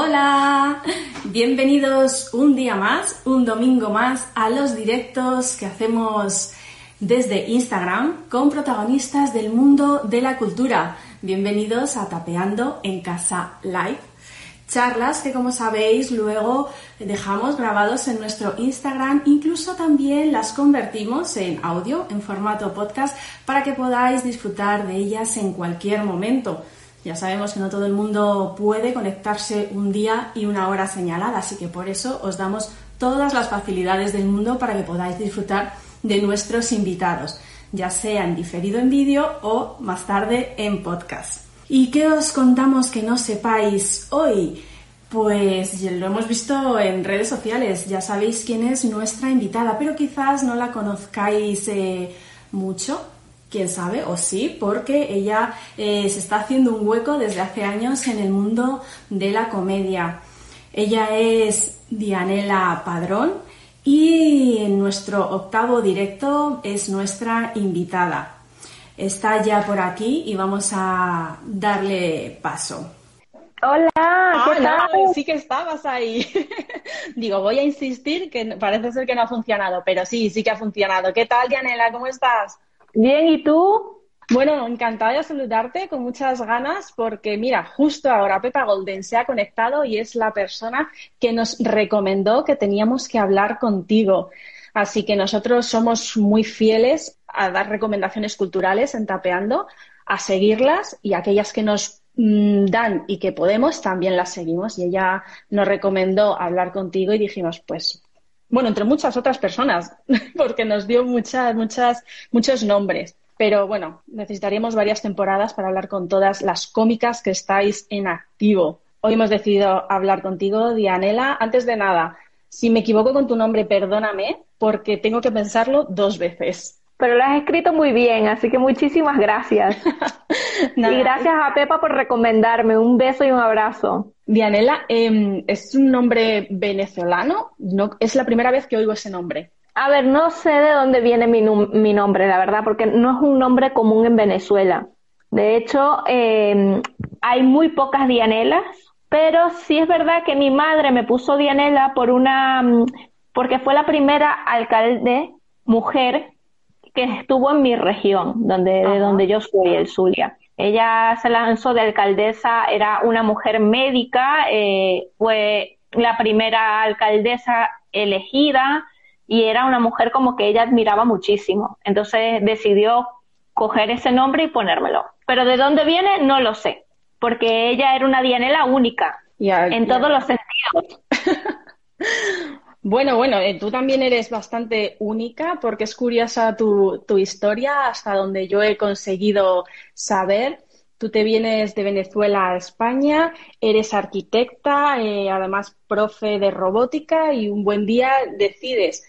Hola, bienvenidos un día más, un domingo más a los directos que hacemos desde Instagram con protagonistas del mundo de la cultura. Bienvenidos a Tapeando en Casa Live. Charlas que como sabéis luego dejamos grabados en nuestro Instagram, incluso también las convertimos en audio, en formato podcast, para que podáis disfrutar de ellas en cualquier momento. Ya sabemos que no todo el mundo puede conectarse un día y una hora señalada, así que por eso os damos todas las facilidades del mundo para que podáis disfrutar de nuestros invitados, ya sea en diferido en vídeo o más tarde en podcast. ¿Y qué os contamos que no sepáis hoy? Pues lo hemos visto en redes sociales, ya sabéis quién es nuestra invitada, pero quizás no la conozcáis eh, mucho quién sabe, o sí, porque ella eh, se está haciendo un hueco desde hace años en el mundo de la comedia. Ella es Dianela Padrón y en nuestro octavo directo es nuestra invitada. Está ya por aquí y vamos a darle paso. Hola, ¿qué tal? sí que estabas ahí. Digo, voy a insistir que parece ser que no ha funcionado, pero sí, sí que ha funcionado. ¿Qué tal, Dianela? ¿Cómo estás? Bien, ¿y tú? Bueno, encantada de saludarte con muchas ganas porque mira, justo ahora Pepa Golden se ha conectado y es la persona que nos recomendó que teníamos que hablar contigo. Así que nosotros somos muy fieles a dar recomendaciones culturales en Tapeando, a seguirlas y aquellas que nos mm, dan y que podemos también las seguimos. Y ella nos recomendó hablar contigo y dijimos, pues bueno, entre muchas otras personas, porque nos dio muchas, muchas, muchos nombres. Pero bueno, necesitaríamos varias temporadas para hablar con todas las cómicas que estáis en activo. Hoy hemos decidido hablar contigo, Dianela. Antes de nada, si me equivoco con tu nombre, perdóname, porque tengo que pensarlo dos veces. Pero lo has escrito muy bien, así que muchísimas gracias. y gracias a Pepa por recomendarme. Un beso y un abrazo. Dianela, em, ¿es un nombre venezolano? No, es la primera vez que oigo ese nombre. A ver, no sé de dónde viene mi, mi nombre, la verdad, porque no es un nombre común en Venezuela. De hecho, em, hay muy pocas Dianelas, pero sí es verdad que mi madre me puso Dianela por una, mm, porque fue la primera alcalde mujer que estuvo en mi región, donde, de donde yo soy, el Zulia. Ella se lanzó de alcaldesa, era una mujer médica, eh, fue la primera alcaldesa elegida y era una mujer como que ella admiraba muchísimo. Entonces decidió coger ese nombre y ponérmelo. Pero de dónde viene no lo sé, porque ella era una Dianela única en todos los sentidos. Bueno, bueno, eh, tú también eres bastante única porque es curiosa tu, historia hasta donde yo he conseguido saber. Tú te vienes de Venezuela a España, eres arquitecta, eh, además profe de robótica y un buen día decides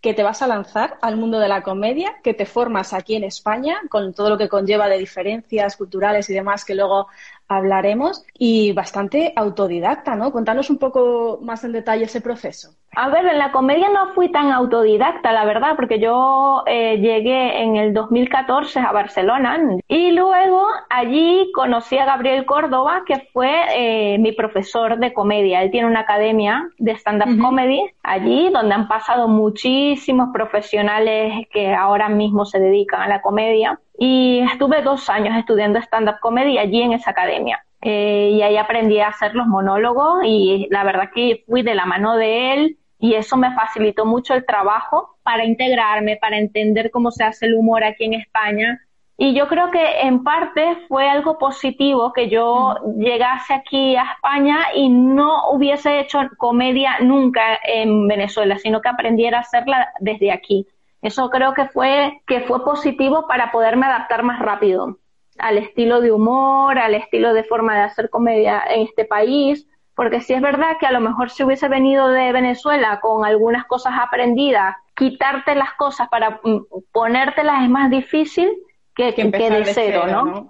que te vas a lanzar al mundo de la comedia, que te formas aquí en España con todo lo que conlleva de diferencias culturales y demás que luego hablaremos y bastante autodidacta, ¿no? Contanos un poco más en detalle ese proceso. A ver, en la comedia no fui tan autodidacta, la verdad, porque yo eh, llegué en el 2014 a Barcelona y luego allí conocí a Gabriel Córdoba, que fue eh, mi profesor de comedia. Él tiene una academia de stand-up comedy allí, donde han pasado muchísimos profesionales que ahora mismo se dedican a la comedia. Y estuve dos años estudiando stand-up comedy allí en esa academia. Eh, y ahí aprendí a hacer los monólogos y la verdad que fui de la mano de él y eso me facilitó mucho el trabajo para integrarme, para entender cómo se hace el humor aquí en España. Y yo creo que en parte fue algo positivo que yo llegase aquí a España y no hubiese hecho comedia nunca en Venezuela, sino que aprendiera a hacerla desde aquí. Eso creo que fue, que fue positivo para poderme adaptar más rápido al estilo de humor, al estilo de forma de hacer comedia en este país, porque si es verdad que a lo mejor si hubiese venido de Venezuela con algunas cosas aprendidas, quitarte las cosas para mm, ponértelas es más difícil que, que, de cero, ¿no?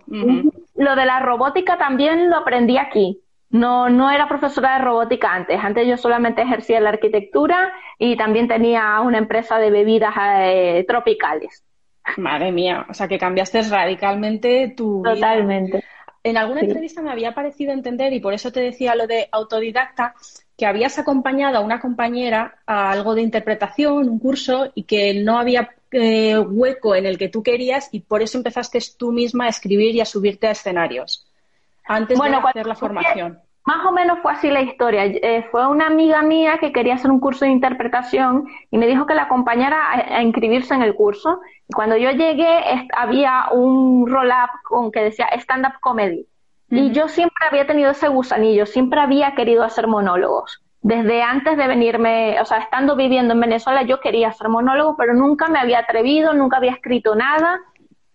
Lo de la robótica también lo aprendí aquí. No, no era profesora de robótica antes. Antes yo solamente ejercía la arquitectura y también tenía una empresa de bebidas eh, tropicales. Madre mía, o sea que cambiaste radicalmente tu Totalmente. en alguna entrevista me había parecido entender, y por eso te decía lo de autodidacta, que habías acompañado a una compañera a algo de interpretación, un curso, y que no había eh, hueco en el que tú querías, y por eso empezaste tú misma a escribir y a subirte a escenarios, antes de hacer la formación. Más o menos fue así la historia. Eh, fue una amiga mía que quería hacer un curso de interpretación y me dijo que la acompañara a, inscribirse en el curso. Cuando yo llegué había un roll-up con que decía stand-up comedy. Y yo siempre había tenido ese gusanillo, siempre había querido hacer monólogos. Desde antes de venirme, o sea, estando viviendo en Venezuela, yo quería hacer monólogos, pero nunca me había atrevido, nunca había escrito nada.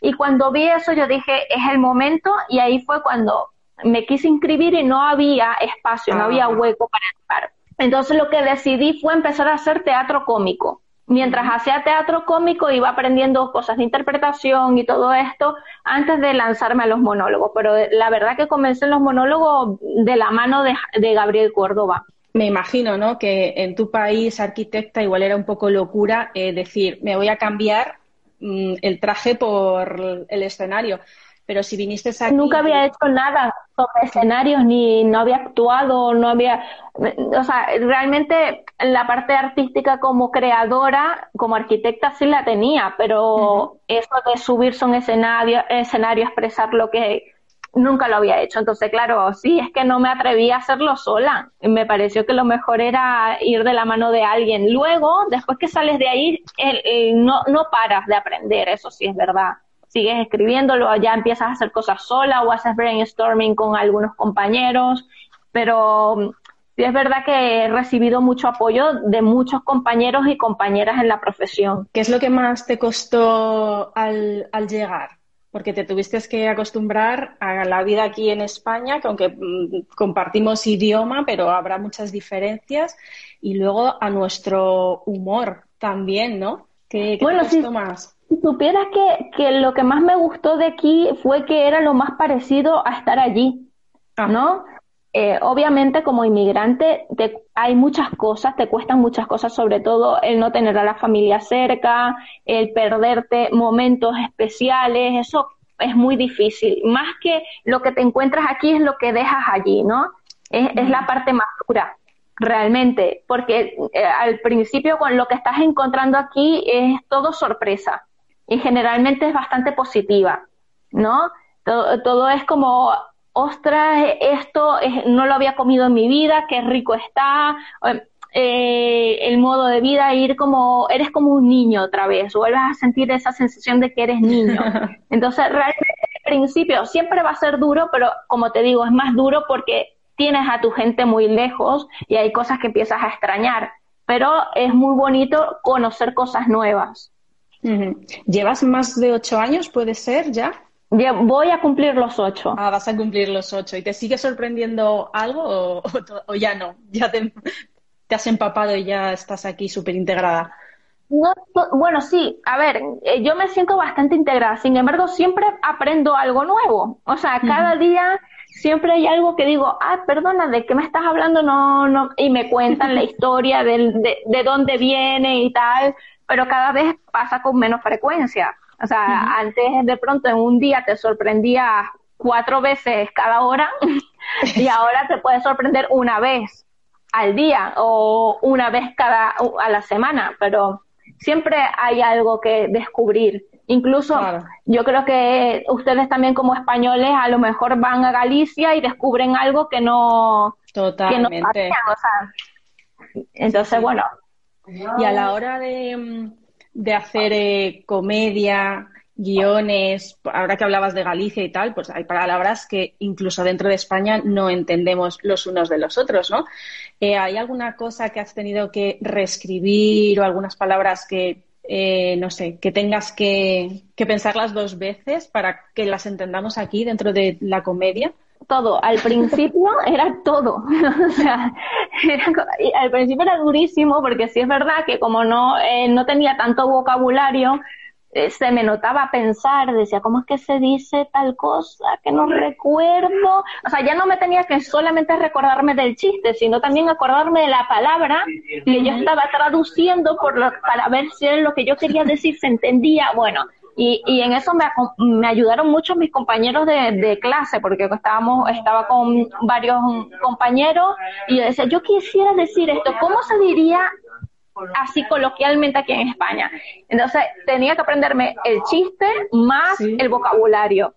Y cuando vi eso, yo dije, es el momento, y ahí fue cuando me quise inscribir y no había espacio, no había ah. hueco para entrar. Entonces lo que decidí fue empezar a hacer teatro cómico. Mientras hacía teatro cómico iba aprendiendo cosas de interpretación y todo esto antes de lanzarme a los monólogos. Pero la verdad que comencé en los monólogos de la mano de, Gabriel Córdoba. Me imagino, ¿no? Que en tu país, arquitecta, igual era un poco locura eh, decir, me voy a cambiar mm, el traje por el escenario. Pero si viniste aquí... Nunca había hecho nada sobre escenarios, ni no había actuado, no había... O sea, realmente la parte artística como creadora, como arquitecta sí la tenía, pero eso de subirse a un escenario, escenario, expresar lo que nunca lo había hecho. Entonces, claro, sí, es que no me atreví a hacerlo sola. Me pareció que lo mejor era ir de la mano de alguien. Luego, después que sales de ahí, no, no paras de aprender, eso sí es verdad sigues escribiéndolo, ya empiezas a hacer cosas sola o haces brainstorming con algunos compañeros, pero mm, sí es verdad que he recibido mucho apoyo de muchos compañeros y compañeras en la profesión. ¿Qué es lo que más te costó al, llegar? Porque te tuviste que acostumbrar a la vida aquí en España, que aunque mm, compartimos idioma, pero habrá muchas diferencias, y luego a nuestro humor también, ¿no? ¿Qué, bueno, te costó más? Si supieras que, que, lo que más me gustó de aquí fue que era lo más parecido a estar allí, ah. ¿no? Eh, obviamente como inmigrante te, hay muchas cosas, te cuestan muchas cosas, sobre todo el no tener a la familia cerca, el perderte momentos especiales, eso es muy difícil. Más que lo que te encuentras aquí es lo que dejas allí, ¿no? Es, es la parte más dura realmente, porque eh, al principio con lo que estás encontrando aquí es todo sorpresa y generalmente es bastante positiva, ¿no? Todo, es como, ostras, esto no lo había comido en mi vida, qué rico está, eh, el modo de vida, ir como, eres como un niño otra vez, vuelves a sentir esa sensación de que eres niño. Entonces, realmente al principio siempre va a ser duro, pero como te digo, es más duro porque tienes a tu gente muy lejos y hay cosas que empiezas a extrañar, pero es muy bonito conocer cosas nuevas. ¿Llevas más de ocho años, puede ser ya? Voy a cumplir los ocho. Ah, vas a cumplir los ocho. ¿Y te sigue sorprendiendo algo o, ya no? ¿Ya te, has empapado y ya estás aquí súper integrada? bueno, sí, a ver, eh, yo me siento bastante integrada, sin embargo, siempre aprendo algo nuevo. O sea, cada día siempre hay algo que digo, ah, perdona, ¿de qué me estás hablando? No, no, y me cuentan la historia de, de dónde viene y tal pero cada vez pasa con menos frecuencia. O sea, antes de pronto en un día te sorprendía cuatro veces cada hora y ahora te puede sorprender una vez al día o una vez cada a la semana, pero siempre hay algo que descubrir. Incluso yo creo que ustedes también como españoles a lo mejor van a Galicia y descubren algo que no Totalmente. Que no o sea, entonces bueno, y a la hora de, hacer eh, comedia, guiones, ahora que hablabas de Galicia y tal, pues hay palabras que incluso dentro de España no entendemos los unos de los otros, ¿no? Eh, ¿Hay alguna cosa que has tenido que reescribir o algunas palabras que, eh, no sé, que tengas que, que pensarlas dos veces para que las entendamos aquí dentro de la comedia? Todo. Al principio era todo. o sea, al principio era durísimo porque sí es verdad que como no, eh, no tenía tanto vocabulario, eh, se me notaba pensar, decía, ¿cómo es que se dice tal cosa? Que no recuerdo. O sea, ya no me tenía que solamente recordarme del chiste, sino también acordarme de la palabra que yo estaba traduciendo por lo, para ver si lo que yo quería decir se entendía. Bueno, Y, y en eso me, me ayudaron mucho mis compañeros de, de, clase, porque estábamos, estaba con varios compañeros y yo decía, yo quisiera decir esto, ¿cómo se diría así coloquialmente aquí en España? Entonces tenía que aprenderme el chiste más el vocabulario.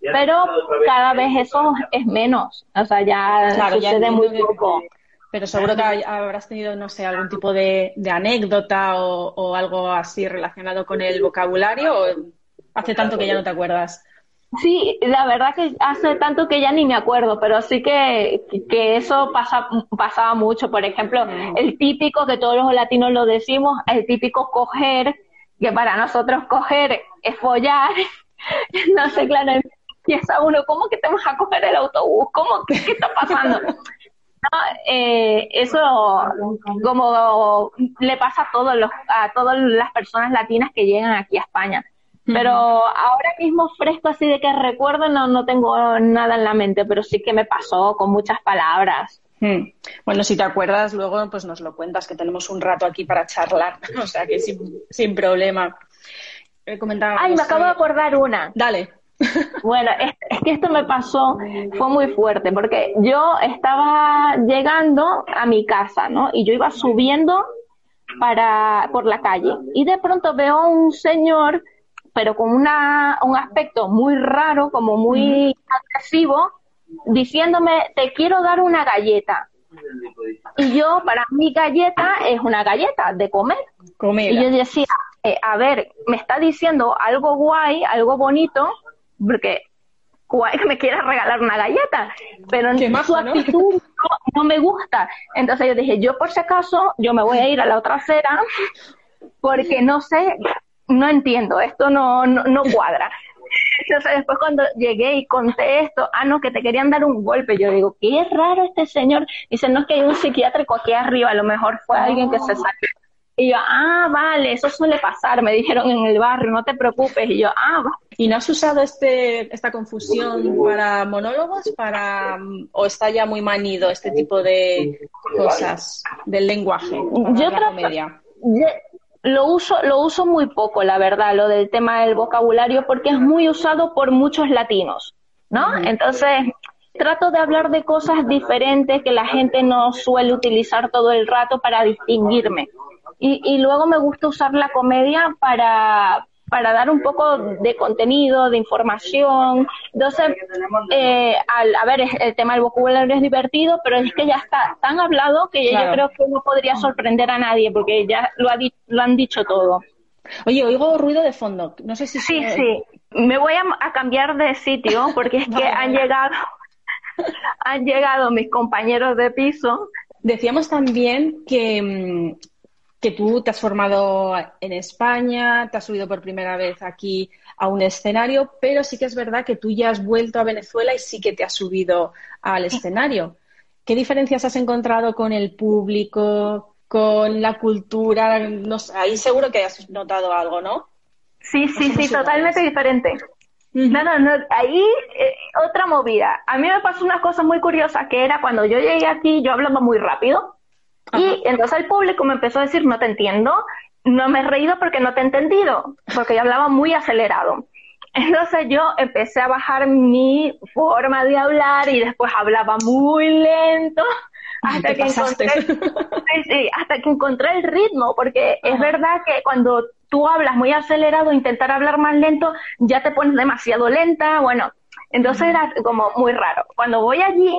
Pero cada vez eso es menos, o sea, ya sucede muy poco. Pero seguro que habrás tenido, no sé, algún tipo de, anécdota o, algo así relacionado con el vocabulario o hace tanto que ya no te acuerdas. Sí, la verdad que hace tanto que ya ni me acuerdo, pero sí que, que eso pasa, pasaba mucho. Por ejemplo, mm. el típico, que todos los latinos lo decimos, el típico coger, que para nosotros coger es follar. no sé, claro, empieza uno, ¿cómo que te vas a coger el autobús? ¿Cómo? ¿Qué, qué está pasando? eh, eso como le pasa a todos los, a todas las personas latinas que llegan aquí a España. Pero ahora mismo fresco así de que recuerdo no, no tengo nada en la mente, pero sí que me pasó con muchas palabras. Hmm. Bueno, si te acuerdas, luego pues nos lo cuentas, que tenemos un rato aquí para charlar, o sea que sin, sin problema. Eh, Ay, me acabo de acordar una. Dale. Bueno, es, que esto me pasó, fue muy fuerte, porque yo estaba llegando a mi casa, ¿no? Y yo iba subiendo para, por la calle. Y de pronto veo un señor, pero con una, un aspecto muy raro, como muy agresivo, diciéndome, te quiero dar una galleta. Y yo, para mí, galleta es una galleta de comer. Y yo decía, eh, a ver, me está diciendo algo guay, algo bonito, porque que me quiera regalar una galleta, pero su actitud ¿no? me gusta. Entonces yo dije, yo por si acaso, yo me voy a ir a la otra acera porque no sé, no entiendo, esto no, no, cuadra. Entonces después cuando llegué y conté esto, ah, no, que te querían dar un golpe, yo digo, qué raro este señor. Dice, no es que hay un psiquiátrico aquí arriba, a lo mejor fue alguien que se salió y yo, ah, vale, eso suele pasar, me dijeron en el barrio, no te preocupes. Y yo, ah, ¿Y no has usado este, esta confusión para monólogos para, o está ya muy manido este tipo de cosas del lenguaje? Yo comedia? lo uso, lo uso muy poco, la verdad, lo del tema del vocabulario, porque es muy usado por muchos latinos, ¿no? Entonces, trato de hablar de cosas diferentes que la gente no suele utilizar todo el rato para distinguirme. Y, y luego me gusta usar la comedia para, para dar un poco de contenido, de información. Entonces, eh, al, a ver, el tema del vocabulario es divertido, pero es que ya está tan hablado que yo creo que no podría sorprender a nadie porque ya lo, ha lo han dicho todo. Oye, oigo ruido de fondo. No sé si. Sí, sí. Me voy a, cambiar de sitio porque es que han llegado. han llegado mis compañeros de piso. Decíamos también que mm, que tú te has formado en España, te has subido por primera vez aquí a un escenario, pero sí que es verdad que tú ya has vuelto a Venezuela y sí que te has subido al escenario. ¿Qué diferencias has encontrado con el público, con la cultura? No ahí seguro que has notado algo, ¿no? Sí, sí, sí, totalmente diferente. No, no, no, ahí eh, otra movida. A mí me pasó una cosa muy curiosa que era cuando yo llegué aquí, yo hablaba muy rápido y entonces el público me empezó a decir, no te entiendo, no me he reído porque no te he entendido, porque yo hablaba muy acelerado. Entonces yo empecé a bajar mi forma de hablar y después hablaba muy lento hasta que, encontré, hasta que encontré el ritmo, porque es verdad que cuando tú hablas muy acelerado, intentar hablar más lento, ya te pones demasiado lenta, bueno, entonces era como muy raro. Cuando voy allí,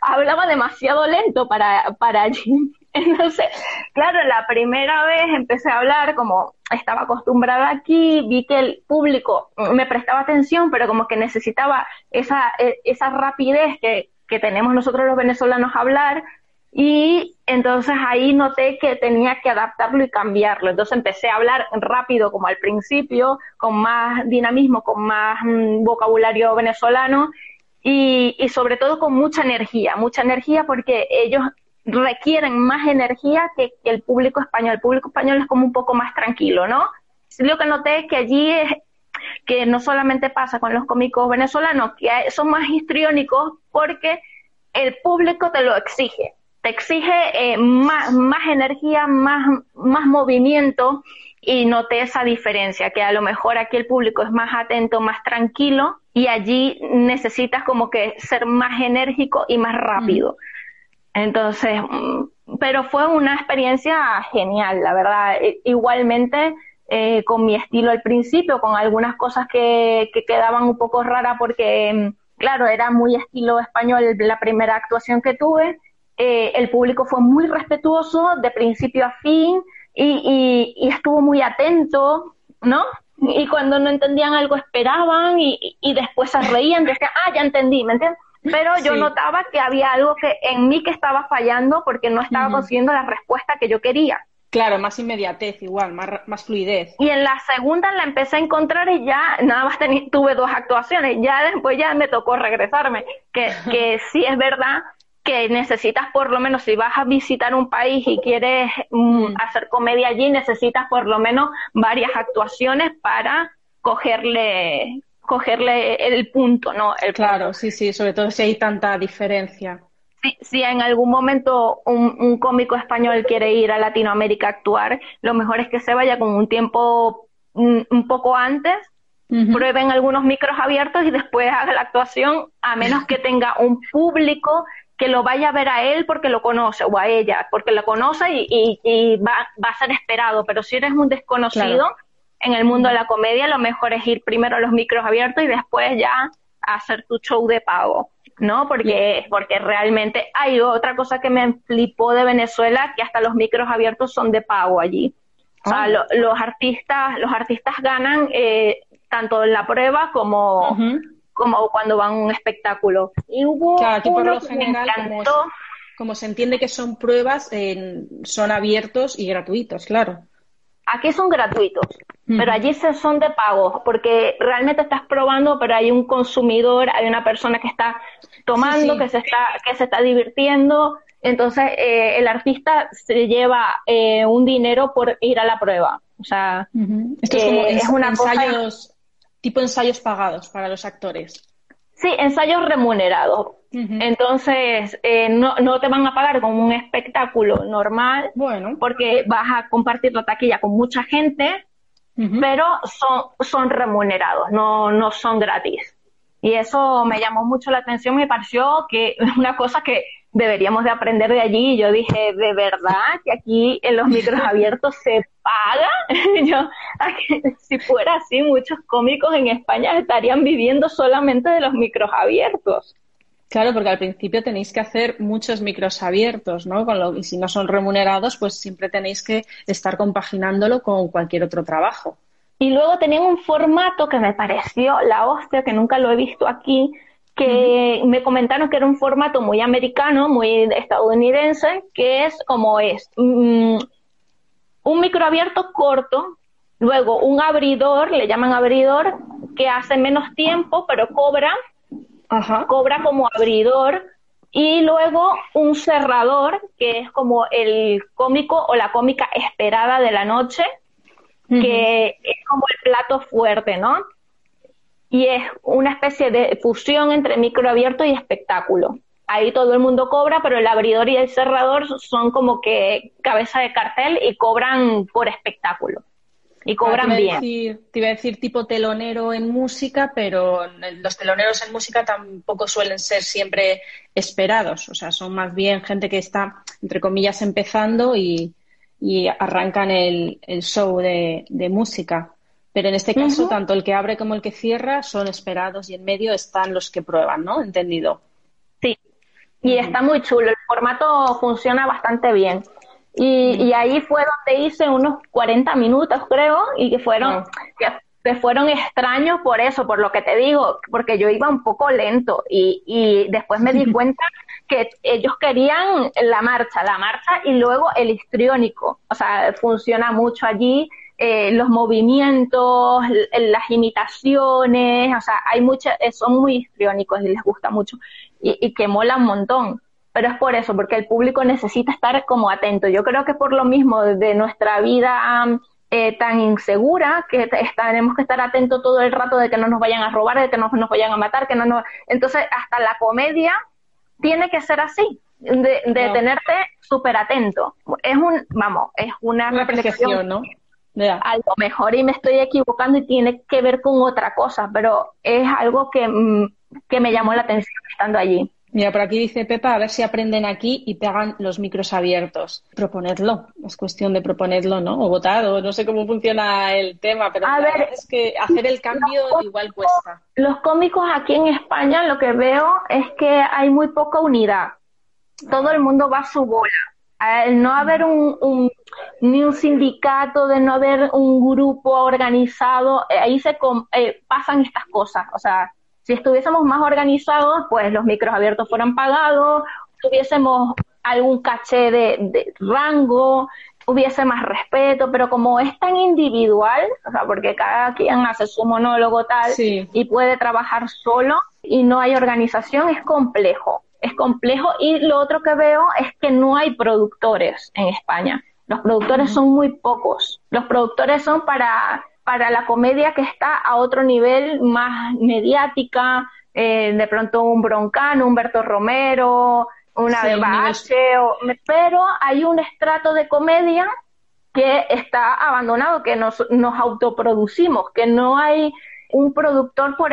hablaba demasiado lento para, para. Entonces, claro, la primera vez empecé a hablar como estaba acostumbrada aquí, vi que el público me prestaba atención, pero como que necesitaba esa, e, esa rapidez que, que tenemos nosotros los venezolanos a hablar, y entonces ahí noté que tenía que adaptarlo y cambiarlo. Entonces empecé a hablar rápido como al principio, con más dinamismo, con más mm, vocabulario venezolano y, y sobre todo con mucha energía, mucha energía porque ellos requieren más energía que, el público español. El público español es como un poco más tranquilo, ¿no? Lo que noté es que allí es que no solamente pasa con los cómicos venezolanos, que son más histriónicos porque el público te lo exige. te exige eh, más, más energía, más, más movimiento y noté esa diferencia, que a lo mejor aquí el público es más atento, más tranquilo y allí necesitas como que ser más enérgico y más rápido. Entonces, mm, pero fue una experiencia genial, la verdad. E, igualmente, eh, con mi estilo al principio, con algunas cosas que, que quedaban un poco raras porque, mm, claro, era muy estilo español la primera actuación que tuve. Eh, el público fue muy respetuoso de principio a fin y, y, estuvo muy atento, ¿no? Y cuando no entendían algo esperaban y, y después se reían, decían, ah, ya entendí, ¿me entiendes? Pero yo notaba que había algo que en mí que estaba fallando porque no estaba consiguiendo la respuesta que yo quería. Claro, más inmediatez igual, más, más fluidez. Y en la segunda la empecé a encontrar y ya nada más tuve dos actuaciones, ya después ya me tocó regresarme, que, que sí es verdad que necesitas por lo menos, si vas a visitar un país y quieres mm, hacer comedia allí, necesitas por lo menos varias actuaciones para cogerle, cogerle el punto, ¿no? El claro, sí, sí, sobre todo si hay tanta diferencia. Si, si en algún momento un, cómico español quiere ir a Latinoamérica a actuar, lo mejor es que se vaya con un tiempo mm, un, poco antes prueben algunos micros abiertos y después haga la actuación, a menos que tenga un público que lo vaya a ver a él porque lo conoce o a ella porque lo conoce y, y, va, va, a ser esperado. Pero si eres un desconocido en el mundo de la comedia, lo mejor es ir primero a los micros abiertos y después ya hacer tu show de pago. ¿no? Porque, porque realmente hay otra cosa que me flipó de Venezuela, que hasta los micros abiertos son de pago allí. O sea, ah. los artistas, los artistas ganan eh, tanto en la prueba como, como cuando van a un espectáculo. Y hubo claro, aquí por lo general, como, se entiende que son pruebas, son abiertos y gratuitos, claro. Aquí son gratuitos, pero allí son de pago, porque realmente estás probando, pero hay un consumidor, hay una persona que está tomando, que se está que se está divirtiendo, entonces eh, el artista se lleva eh, un dinero por ir a la prueba. O sea, Esto es, como eh, es una ensayos, tipo ensayos pagados para los actores. Sí, ensayos remunerados. Entonces, eh, no, no te van a pagar como un espectáculo normal, bueno. porque vas a compartir la taquilla con mucha gente, pero son, son remunerados, no, no son gratis. Y eso me llamó mucho la atención, me pareció que es una cosa que deberíamos de aprender de allí. Y yo dije, ¿de verdad que aquí en los micros abiertos se paga? yo, si fuera así, muchos cómicos en España estarían viviendo solamente de los micros abiertos. Claro, porque al principio tenéis que hacer muchos micros abiertos, ¿no? Con lo, y si no son remunerados, pues siempre tenéis que estar compaginándolo con cualquier otro trabajo. Y luego tenían un formato que me pareció la hostia, que nunca lo he visto aquí, que me comentaron que era un formato muy americano, muy estadounidense, que es como es mm, un micro abierto corto, luego un abridor, le llaman abridor, que hace menos tiempo, pero cobra, cobra como abridor, y luego un cerrador, que es como el cómico o la cómica esperada de la noche, que es como el plato fuerte, ¿no? Y es una especie de fusión entre micro abierto y espectáculo. Ahí todo el mundo cobra, pero el abridor y el cerrador son como que cabeza de cartel y cobran por espectáculo. Y ah, cobran bien. te iba a decir tipo telonero en música, pero los teloneros en música tampoco suelen ser siempre esperados. O sea, son más bien gente que está, entre comillas, empezando y, arrancan el, show de música. Pero en este caso, tanto el que abre como el que cierra son esperados y en medio están los que prueban, ¿no? Entendido. Sí, y está muy chulo. El formato funciona bastante bien. Y, ahí fue donde hice unos 40 minutos, creo, y que fueron, que, fueron extraños por eso, por lo que te digo, porque yo iba un poco lento y, y después me di cuenta que ellos querían la marcha, la marcha y luego el histriónico. O sea, funciona mucho allí eh, los movimientos, las imitaciones, o sea, hay muchas, eh, son muy histriónicos y les gusta mucho y, que mola un montón. Pero es por eso, porque el público necesita estar como atento. Yo creo que por lo mismo de nuestra vida eh, tan insegura que tenemos que estar atentos todo el rato de que no nos vayan a robar, de que no nos vayan a matar, que no nos... Entonces, hasta la comedia tiene que ser así. de, tenerte súper atento. Es un, vamos, es una, reflexión, ¿no? A lo mejor y me estoy equivocando y tiene que ver con otra cosa, pero es algo que, mm, que me llamó la atención estando allí. Mira, por aquí dice Pepa, a ver si aprenden aquí y pegan los micros abiertos. Proponedlo, es cuestión de proponerlo, ¿no? O votar, o no sé cómo funciona el tema, pero a ver, es que hacer el cambio igual cuesta. Los cómicos aquí en España lo que veo es que hay muy poca unidad. Todo el mundo va a su bola. Al no haber un, ni un sindicato, de no haber un grupo organizado, eh, ahí se eh, pasan estas cosas. O sea, si estuviésemos más organizados, pues los micros abiertos fueran pagados, tuviésemos algún caché de, rango, hubiese más respeto, pero como es tan individual, o sea, porque cada quien hace su monólogo tal y puede trabajar solo y no hay organización, es complejo. Es complejo y lo otro que veo es que no hay productores en España. Los productores son muy pocos. Los productores son para para la comedia que está a otro nivel más mediática, eh, de pronto un Broncano, Humberto Romero, una de pero hay un estrato de comedia que está abandonado, que nos, nos autoproducimos, que no hay un productor por,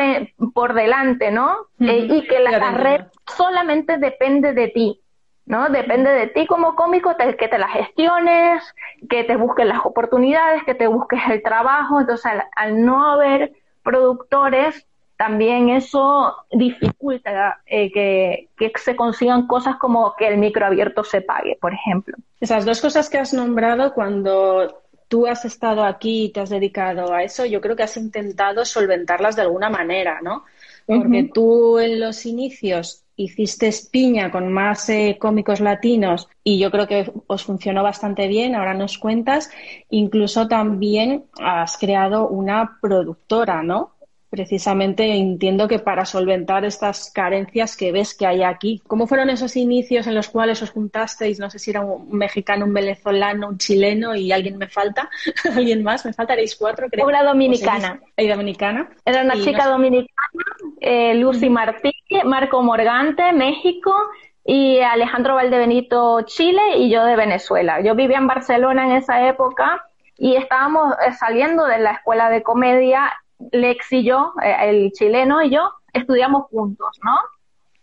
por delante, ¿no? Eh, y que la red solamente depende de ti. ¿no? Depende de ti como cómico que te las gestiones, que te busques las oportunidades, que te busques el trabajo. Entonces, al, no haber productores, también eso dificulta eh, que, que, se consigan cosas como que el micro abierto se pague, por ejemplo. Esas dos cosas que has nombrado cuando tú has estado aquí y te has dedicado a eso, yo creo que has intentado solventarlas de alguna manera, ¿no? Porque tú en los inicios hiciste piña con más eh, cómicos latinos y yo creo que os funcionó bastante bien, ahora nos cuentas. Incluso también has creado una productora, ¿no? Precisamente entiendo que para solventar estas carencias que ves que hay aquí. ¿Cómo fueron esos inicios en los cuales os juntasteis? No sé si era un mexicano, un venezolano, un chileno y alguien me falta, alguien más, me faltaréis cuatro, creo. Una dominicana. ¿Y dominicana? Era una chica dominicana, eh, Lucy Martí, Marco Morgante, México, y Alejandro Valdebenito, Chile, y yo de Venezuela. Yo vivía en Barcelona en esa época y estábamos eh, saliendo de la escuela de comedia Lex y yo, eh, el chileno y yo, estudiamos juntos, ¿no?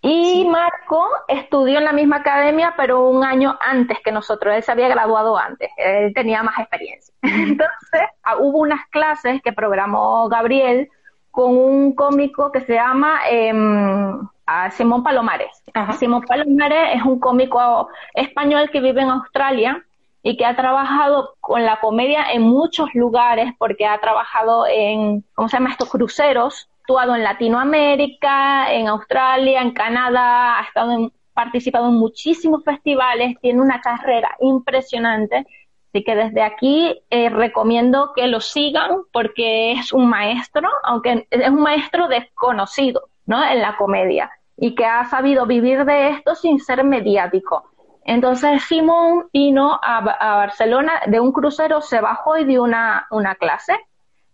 Y Marco estudió en la misma academia, pero un año antes que nosotros. Él se había graduado antes, él tenía más experiencia. Entonces, ah, hubo unas clases que programó Gabriel con un cómico que se llama em, Simón Palomares. Simón Palomares es un cómico español que vive en Australia y que ha trabajado con la comedia en muchos lugares porque ha trabajado en, ¿cómo se llama estos cruceros? Actuado en Latinoamérica, en Australia, en Canadá, ha estado participado en muchísimos festivales, tiene una carrera impresionante. Así que desde aquí eh, recomiendo que lo sigan porque es un maestro, aunque es un maestro desconocido, ¿no? En la comedia y que ha sabido vivir de esto sin ser mediático. Entonces Simón vino a, Barcelona de un crucero, se bajó y dio una, una clase.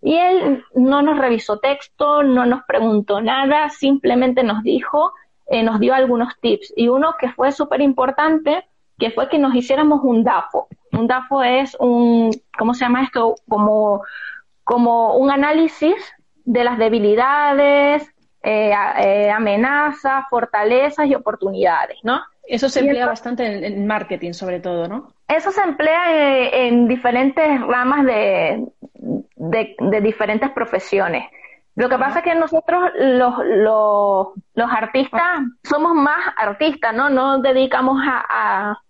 Y él no nos revisó texto, no nos preguntó nada, simplemente nos dijo, eh, nos dio algunos tips. Y uno que fue súper importante, que fue que nos hiciéramos un DAFO. Un DAFO es un, ¿cómo se llama esto? Como, como un análisis de las debilidades, eh, eh, amenazas, fortalezas y oportunidades, ¿no? Eso se emplea bastante en, marketing, sobre todo, ¿no? Eso se emplea en, diferentes ramas de, de, diferentes profesiones. Lo que pasa es que nosotros, los, los, los, artistas, somos más artistas, ¿no? No dedicamos a, a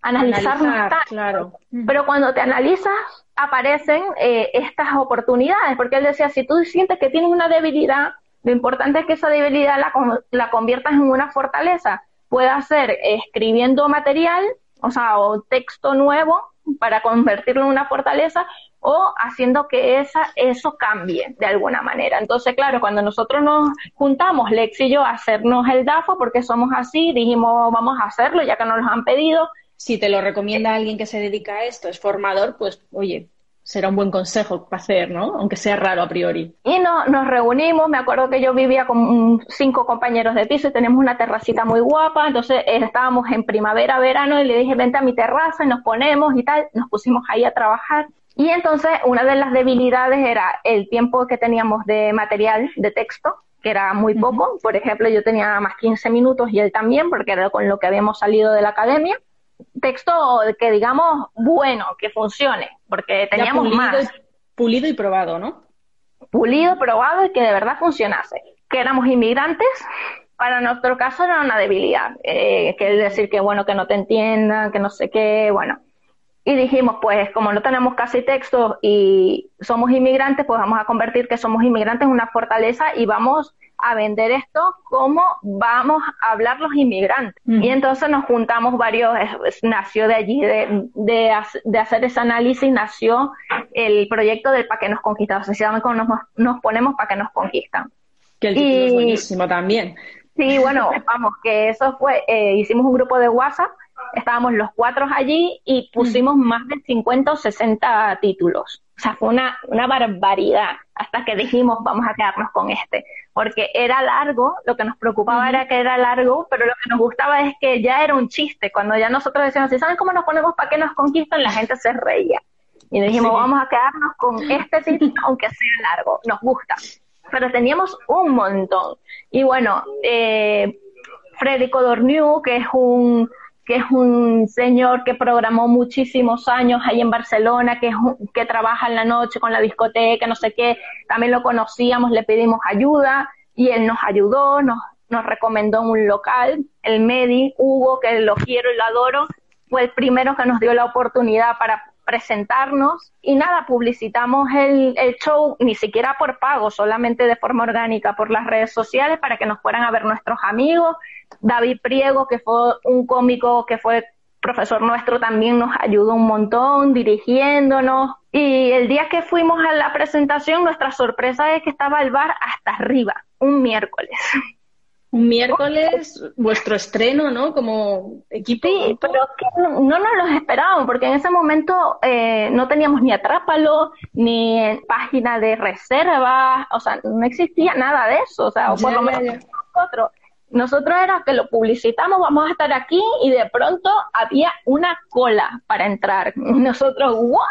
analizarnos Claro. Pero cuando te analizas, aparecen eh, estas oportunidades, porque él decía, si tú sientes que tienes una debilidad, lo importante es que esa debilidad la, la conviertas en una fortaleza puede hacer escribiendo material, o sea, o texto nuevo para convertirlo en una fortaleza o haciendo que esa, eso cambie de alguna manera. Entonces, claro, cuando nosotros nos juntamos, Lex y yo, a hacernos el DAFO, porque somos así, dijimos, vamos a hacerlo, ya que nos lo han pedido. Si te lo recomienda alguien que se dedica a esto, es formador, pues, oye, será un buen consejo para hacer, ¿no? Aunque sea raro a priori. Y no, nos reunimos, me acuerdo que yo vivía con cinco compañeros de piso y teníamos una terracita muy guapa, entonces eh, estábamos en primavera, verano y le dije, vente a mi terraza y nos ponemos y tal, nos pusimos ahí a trabajar. Y entonces una de las debilidades era el tiempo que teníamos de material de texto, que era muy poco. Por ejemplo, yo tenía más 15 minutos y él también, porque era con lo que habíamos salido de la academia texto que digamos bueno, que funcione, porque teníamos más. pulido y probado, ¿no? Pulido, probado y que de verdad funcionase. Que éramos inmigrantes, para nuestro caso era una debilidad, eh, que decir que bueno, que no te entiendan, que no sé qué, bueno. Y dijimos, pues como no tenemos casi texto y somos inmigrantes, pues vamos a convertir que somos inmigrantes en una fortaleza y vamos a vender esto como vamos a hablar los inmigrantes. Y entonces nos juntamos varios, nació de allí, de, de, hacer ese análisis, nació el proyecto del para que nos conquistan. O sea, nos, nos ponemos para que nos conquistan. Que el título es buenísimo también. Sí, bueno, vamos, que eso fue, eh, hicimos un grupo de WhatsApp, estábamos los cuatro allí y pusimos más de 50 o 60 títulos. O sea, fue una, una barbaridad hasta que dijimos, vamos a quedarnos con este porque era largo, lo que nos preocupaba era que era largo, pero lo que nos gustaba es que ya era un chiste, cuando ya nosotros decíamos, si saben cómo nos ponemos para que nos conquistan, la gente se reía. Y dijimos, vamos a quedarnos con este título, aunque sea largo, nos gusta. Pero teníamos un montón. Y bueno, eh, Freddy Codorniu, que es un que es un señor que programó muchísimos años ahí en Barcelona, que, es que trabaja en la noche con la discoteca, no sé qué, también lo conocíamos, le pedimos ayuda y él nos ayudó, nos, nos recomendó un local, el Medi, Hugo, que lo quiero y lo adoro, fue el primero que nos dio la oportunidad para presentarnos y nada, publicitamos el, el, show ni siquiera por pago, solamente de forma orgánica por las redes sociales para que nos fueran a ver nuestros amigos. David Priego, que fue un cómico que fue profesor nuestro, también nos ayudó un montón dirigiéndonos. Y el día que fuimos a la presentación, nuestra sorpresa es que estaba el bar hasta arriba, un miércoles. Un miércoles, vuestro estreno, ¿no? Como equipo. Sí, pero no, no, nos los esperábamos, porque en ese momento eh, no teníamos ni Atrápalo, ni página de reserva, o sea, no existía nada de eso, o sea, o por lo menos nosotros nosotros era que lo publicitamos, vamos a estar aquí y de pronto había una cola para entrar. nosotros, ¿what?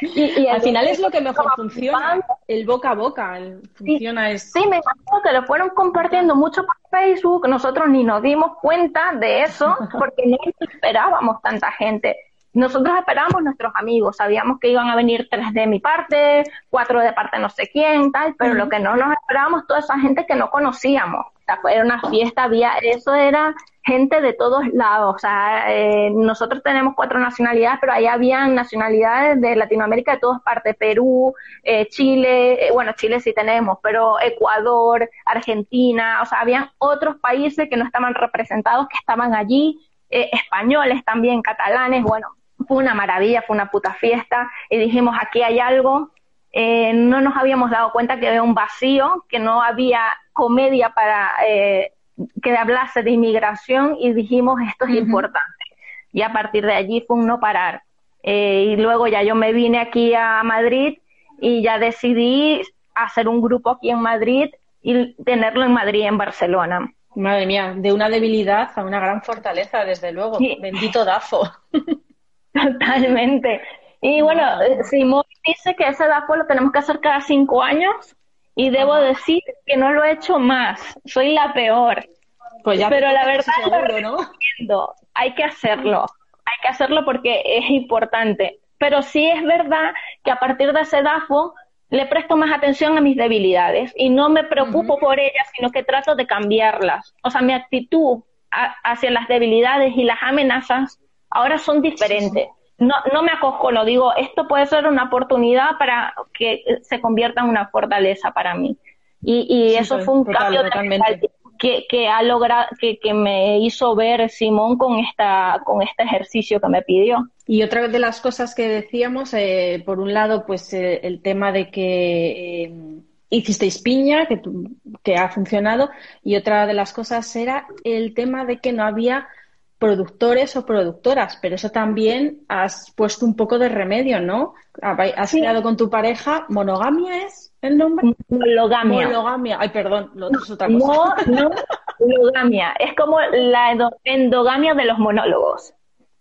Y, al final es lo que mejor funciona, el boca a boca, funciona sí, Sí, me imagino que lo fueron compartiendo mucho por Facebook, nosotros ni nos dimos cuenta de eso porque no esperábamos tanta gente. Nosotros esperábamos nuestros amigos, sabíamos que iban a venir tres de mi parte, cuatro de parte no sé quién, tal, pero lo que no nos esperábamos toda esa gente que no conocíamos. Era una fiesta, había, eso era gente de todos lados, o sea, eh, nosotros tenemos cuatro nacionalidades, pero ahí habían nacionalidades de Latinoamérica de todas partes, Perú, eh, Chile, eh, bueno, Chile sí tenemos, pero Ecuador, Argentina, o sea, habían otros países que no estaban representados, que estaban allí, españoles también, catalanes, bueno, fue una maravilla, fue una puta fiesta, y dijimos, aquí hay algo, no nos habíamos dado cuenta que había un vacío, que no había comedia para eh, que hablase de inmigración y dijimos esto es importante. Y a partir de allí fue un no parar. Eh, y luego ya yo me vine aquí a Madrid y ya decidí hacer un grupo aquí en Madrid y tenerlo en Madrid y en Barcelona. Madre mía, de una debilidad a una gran fortaleza, desde luego. Bendito DAFO. Totalmente. Y bueno, Simón dice que ese DAFO lo tenemos que hacer cada cinco años y debo decir que no lo he hecho más. Soy la peor. Pues ya Pero la verdad ¿no? hay que hacerlo. Hay que hacerlo porque es importante. Pero sí es verdad que a partir de ese DAFO le presto más atención a mis debilidades y no me preocupo por ellas, sino que trato de cambiarlas. O sea, mi actitud hacia las debilidades y las amenazas ahora son diferentes no, no me acojo, digo, esto puede ser una oportunidad para que se convierta en una fortaleza para mí. Y, y eso fue un cambio que, que ha logrado, que, que me hizo ver Simón con esta, con este ejercicio que me pidió. Y otra de las cosas que decíamos, eh, por un lado, pues eh, el tema de que eh, hicisteis piña, que, que ha funcionado, y otra de las cosas era el tema de que no había productores o productoras, pero eso también has puesto un poco de remedio, ¿no? Has creado con tu pareja, ¿monogamia es el nombre? Monogamia. Monogamia. Ay, perdón, lo otro es otra cosa. No, no, monogamia. Es como la endogamia de los monólogos.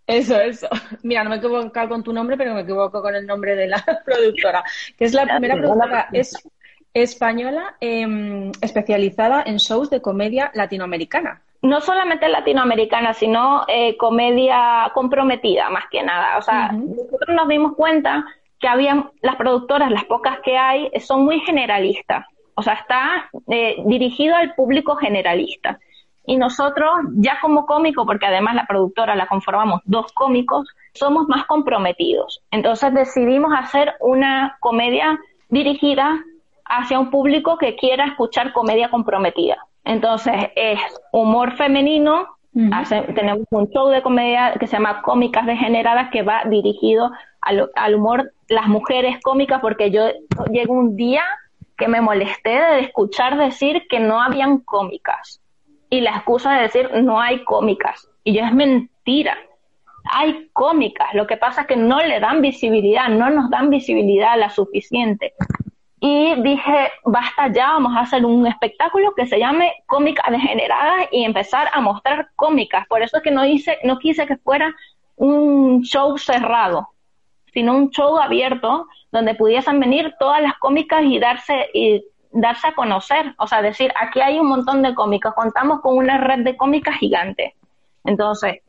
Eso, eso. Mira, no me equivoco con tu nombre, pero me equivoco con el nombre de la productora, que es la primera productora es española em, especializada en shows de comedia latinoamericana. No solamente latinoamericana, sino eh, comedia comprometida, más que nada. O sea, nosotros nos dimos cuenta que había las productoras, las pocas que hay, son muy generalistas. O sea, está eh, dirigido al público generalista. Y nosotros, ya como cómico, porque además la productora la conformamos dos cómicos, somos más comprometidos. Entonces decidimos hacer una comedia dirigida hacia un público que quiera escuchar comedia comprometida. Entonces es humor femenino, tenemos un show de comedia que se llama Cómicas Degeneradas que va dirigido al, al humor las mujeres cómicas porque yo llego un día que me molesté de escuchar decir que no habían cómicas y la excusa de decir no hay cómicas. Y yo es mentira. Hay cómicas, lo que pasa es que no le dan visibilidad, no nos dan visibilidad la suficiente. Y dije, basta ya, vamos a hacer un espectáculo que se llame Cómicas Degeneradas y empezar a mostrar cómicas. Por eso es que no, hice, no quise que fuera un show cerrado, sino un show abierto donde pudiesen venir todas las cómicas y darse, y darse a conocer, o sea, decir, aquí hay un montón de cómicas, contamos con una red de cómicas gigante. Entonces,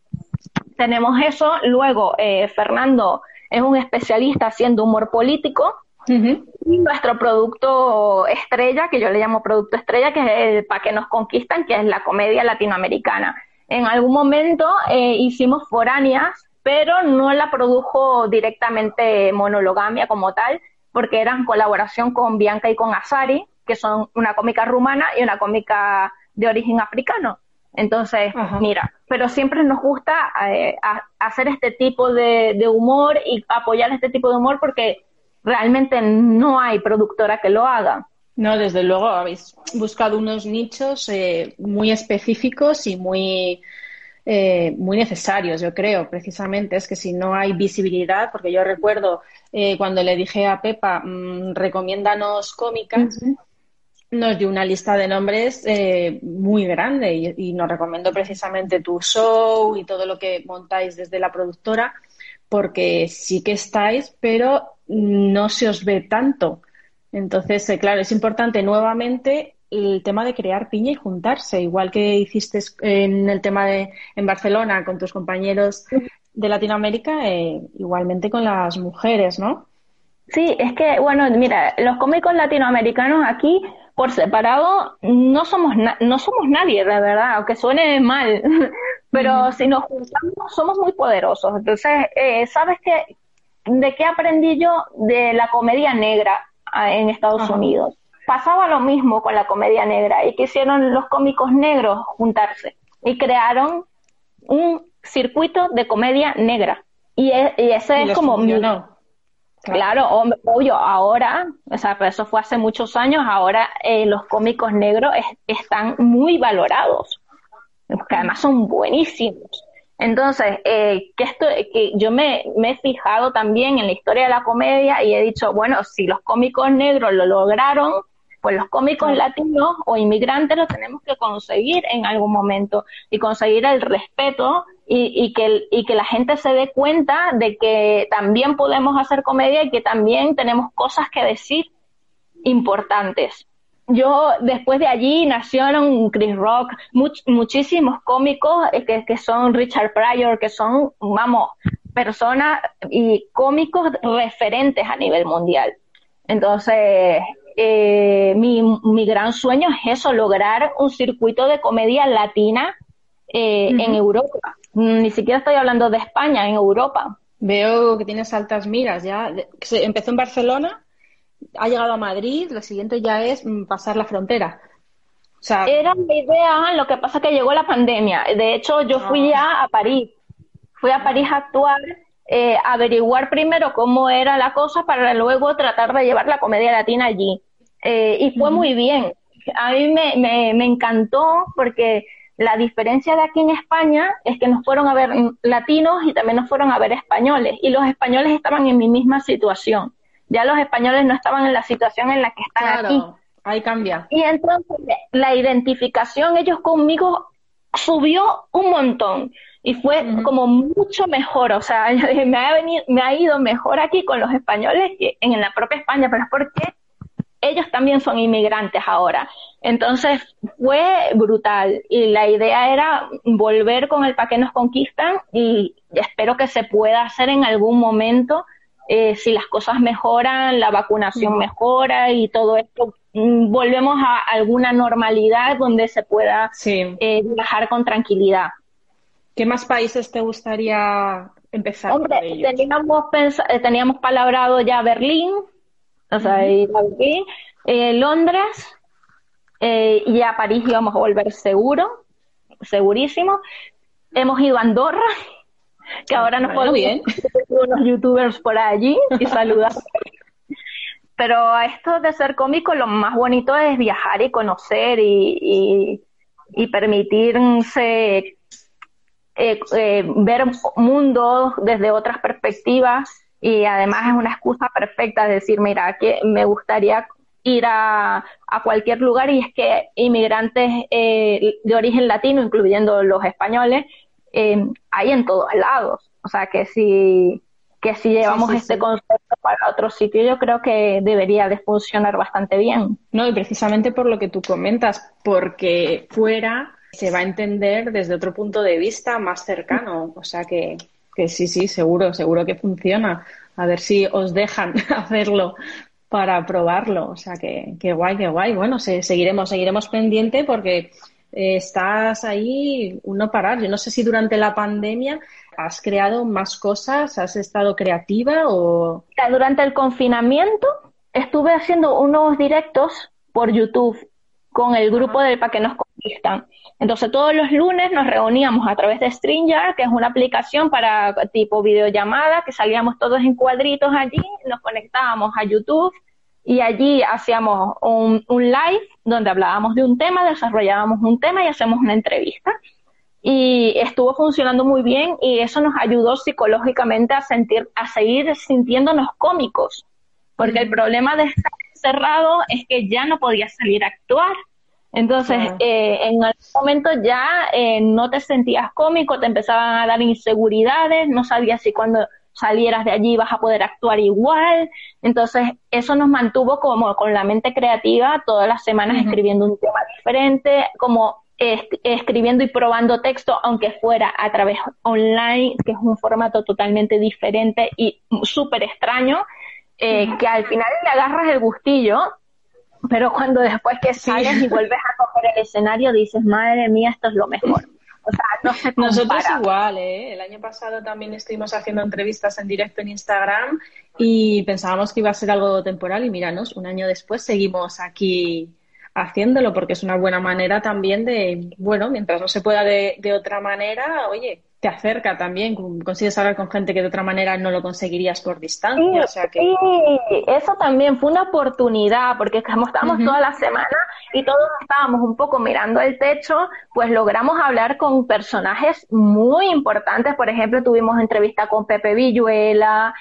tenemos eso. Luego, eh, Fernando es un especialista haciendo humor político. Y nuestro producto estrella, que yo le llamo producto estrella, que es el para que nos conquistan, que es la comedia latinoamericana. En algún momento eh, hicimos foráneas, pero no la produjo directamente monologamia como tal, porque eran colaboración con Bianca y con Azari, que son una cómica rumana y una cómica de origen africano. Entonces, mira, pero siempre nos gusta eh, hacer este tipo de, humor y apoyar este tipo de humor porque realmente no hay productora que lo haga. No, desde luego habéis buscado unos nichos eh, muy específicos y muy, eh, muy necesarios, yo creo, precisamente. Es que si no hay visibilidad, porque yo recuerdo cuando le dije a Pepa, mm, recomiéndanos cómicas, nos dio una lista de nombres eh, muy grande y, nos recomiendo precisamente tu show y todo lo que montáis desde la productora porque sí que estáis, pero no se os ve tanto. Entonces, eh, claro, es importante nuevamente el tema de crear piña y juntarse, igual que hiciste en el tema de en Barcelona con tus compañeros de Latinoamérica, eh, igualmente con las mujeres, ¿no? Sí, es que, bueno, mira, los cómicos latinoamericanos aquí por separado no somos no somos nadie, de verdad, aunque suene mal, pero si nos juntamos somos muy poderosos. Entonces, eh, ¿sabes qué? ¿De qué aprendí yo? De la comedia negra ah, en Estados Unidos. Pasaba lo mismo con la comedia negra y quisieron los cómicos negros juntarse y crearon un circuito de comedia negra. Y, e, ese es como mi, Claro, obvio, ahora, o sea, pero eso fue hace muchos años, ahora eh, los cómicos negros están muy valorados, que además son buenísimos. Entonces, eh, que esto, que yo me, me, he fijado también en la historia de la comedia y he dicho, bueno, si los cómicos negros lo lograron, pues los cómicos latinos o inmigrantes lo tenemos que conseguir en algún momento y conseguir el respeto y, que, y que la gente se dé cuenta de que también podemos hacer comedia y que también tenemos cosas que decir importantes. Yo, después de allí, nacieron Chris Rock, muchísimos cómicos eh, que, que son Richard Pryor, que son, vamos, personas y cómicos referentes a nivel mundial. Entonces, eh, mi, mi, gran sueño es eso, lograr un circuito de comedia latina eh, en Europa. Ni siquiera estoy hablando de España, en Europa. Veo que tienes altas miras ya. Empezó en Barcelona, ha llegado a Madrid, lo siguiente ya es mm, pasar la frontera. Era mi idea, lo que pasa que llegó la pandemia. De hecho, yo fui ah. ya a París. Fui a París a actuar eh, averiguar primero cómo era la cosa para luego tratar de llevar la comedia latina allí. Eh, y fue muy bien. A mí me, me, me, encantó porque La diferencia de aquí en España es que nos fueron a ver latinos y también nos fueron a ver españoles. Y los españoles estaban en mi misma situación. Ya los españoles no estaban en la situación en la que están aquí. Ahí cambia. Y entonces la identificación ellos conmigo subió un montón y fue como mucho mejor, o sea, me ha, venido, me ha ido mejor aquí con los españoles que en la propia España, pero es porque ellos también son inmigrantes ahora. Entonces fue brutal y la idea era volver con el para que nos conquistan y espero que se pueda hacer en algún momento eh, si las cosas mejoran, la vacunación mejora y todo esto, mm, volvemos a alguna normalidad donde se pueda eh, viajar con tranquilidad. ¿Qué más países te gustaría empezar? Hombre, teníamos, eh, teníamos palabrado ya Berlín, o sea, eh, Londres eh, y a París íbamos a volver seguro, segurísimo. Hemos ido a Andorra, que ahora nos podemos bien. unos youtubers por allí y saludar. Pero a esto de ser cómico, lo más bonito es viajar y conocer y, y, y permitirse eh, eh, ver mundos desde otras perspectivas y además es una excusa perfecta de decir, mira, que me gustaría ir a, a cualquier lugar y es que inmigrantes eh, de origen latino, incluyendo los españoles, hay en todos lados. O sea que si, que si llevamos este concepto para otro sitio, yo creo que debería de funcionar bastante bien. No, y precisamente por lo que tú comentas, porque fuera se va a entender desde otro punto de vista más cercano. O sea que, que sí, sí, seguro, seguro que funciona. A ver si os dejan hacerlo para probarlo. O sea que, que guay, qué guay. Bueno, seguiremos, seguiremos pendiente porque eh, estás ahí uno parar. Yo no sé si durante la pandemia has creado más cosas, has estado creativa o. Durante el confinamiento estuve haciendo unos directos por YouTube con el grupo del para que nos Entonces todos los lunes nos reuníamos a través de StreamYard, que es una aplicación para tipo videollamada, que salíamos todos en cuadritos allí, nos conectábamos a YouTube y allí hacíamos un, un live donde hablábamos de un tema, desarrollábamos un tema y hacemos una entrevista. Y estuvo funcionando muy bien y eso nos ayudó psicológicamente a sentir, a seguir sintiéndonos cómicos. Porque el problema de estar cerrado es que ya no podías salir a actuar. Entonces, eh, en algún momento ya eh, no te sentías cómico, te empezaban a dar inseguridades, no sabías si cuando salieras de allí vas a poder actuar igual. Entonces, eso nos mantuvo como con la mente creativa todas las semanas escribiendo un tema diferente, como escribiendo y probando texto, aunque fuera a través online, que es un formato totalmente diferente y súper extraño. Eh, que al final le agarras el gustillo, pero cuando después que sales y vuelves a coger el escenario dices, madre mía, esto es lo mejor. O sea, no se Nosotros igual, ¿eh? El año pasado también estuvimos haciendo entrevistas en directo en Instagram y pensábamos que iba a ser algo temporal y míranos, un año después seguimos aquí haciéndolo porque es una buena manera también de, bueno, mientras no se pueda de, de otra manera, oye, te acerca también, consigues hablar con gente que de otra manera no lo conseguirías por distancia. o sea que... Sí, eso también fue una oportunidad, porque como estábamos toda la semana y todos estábamos un poco mirando el techo, pues logramos hablar con personajes muy importantes. Por ejemplo, tuvimos entrevista con Pepe Villuela,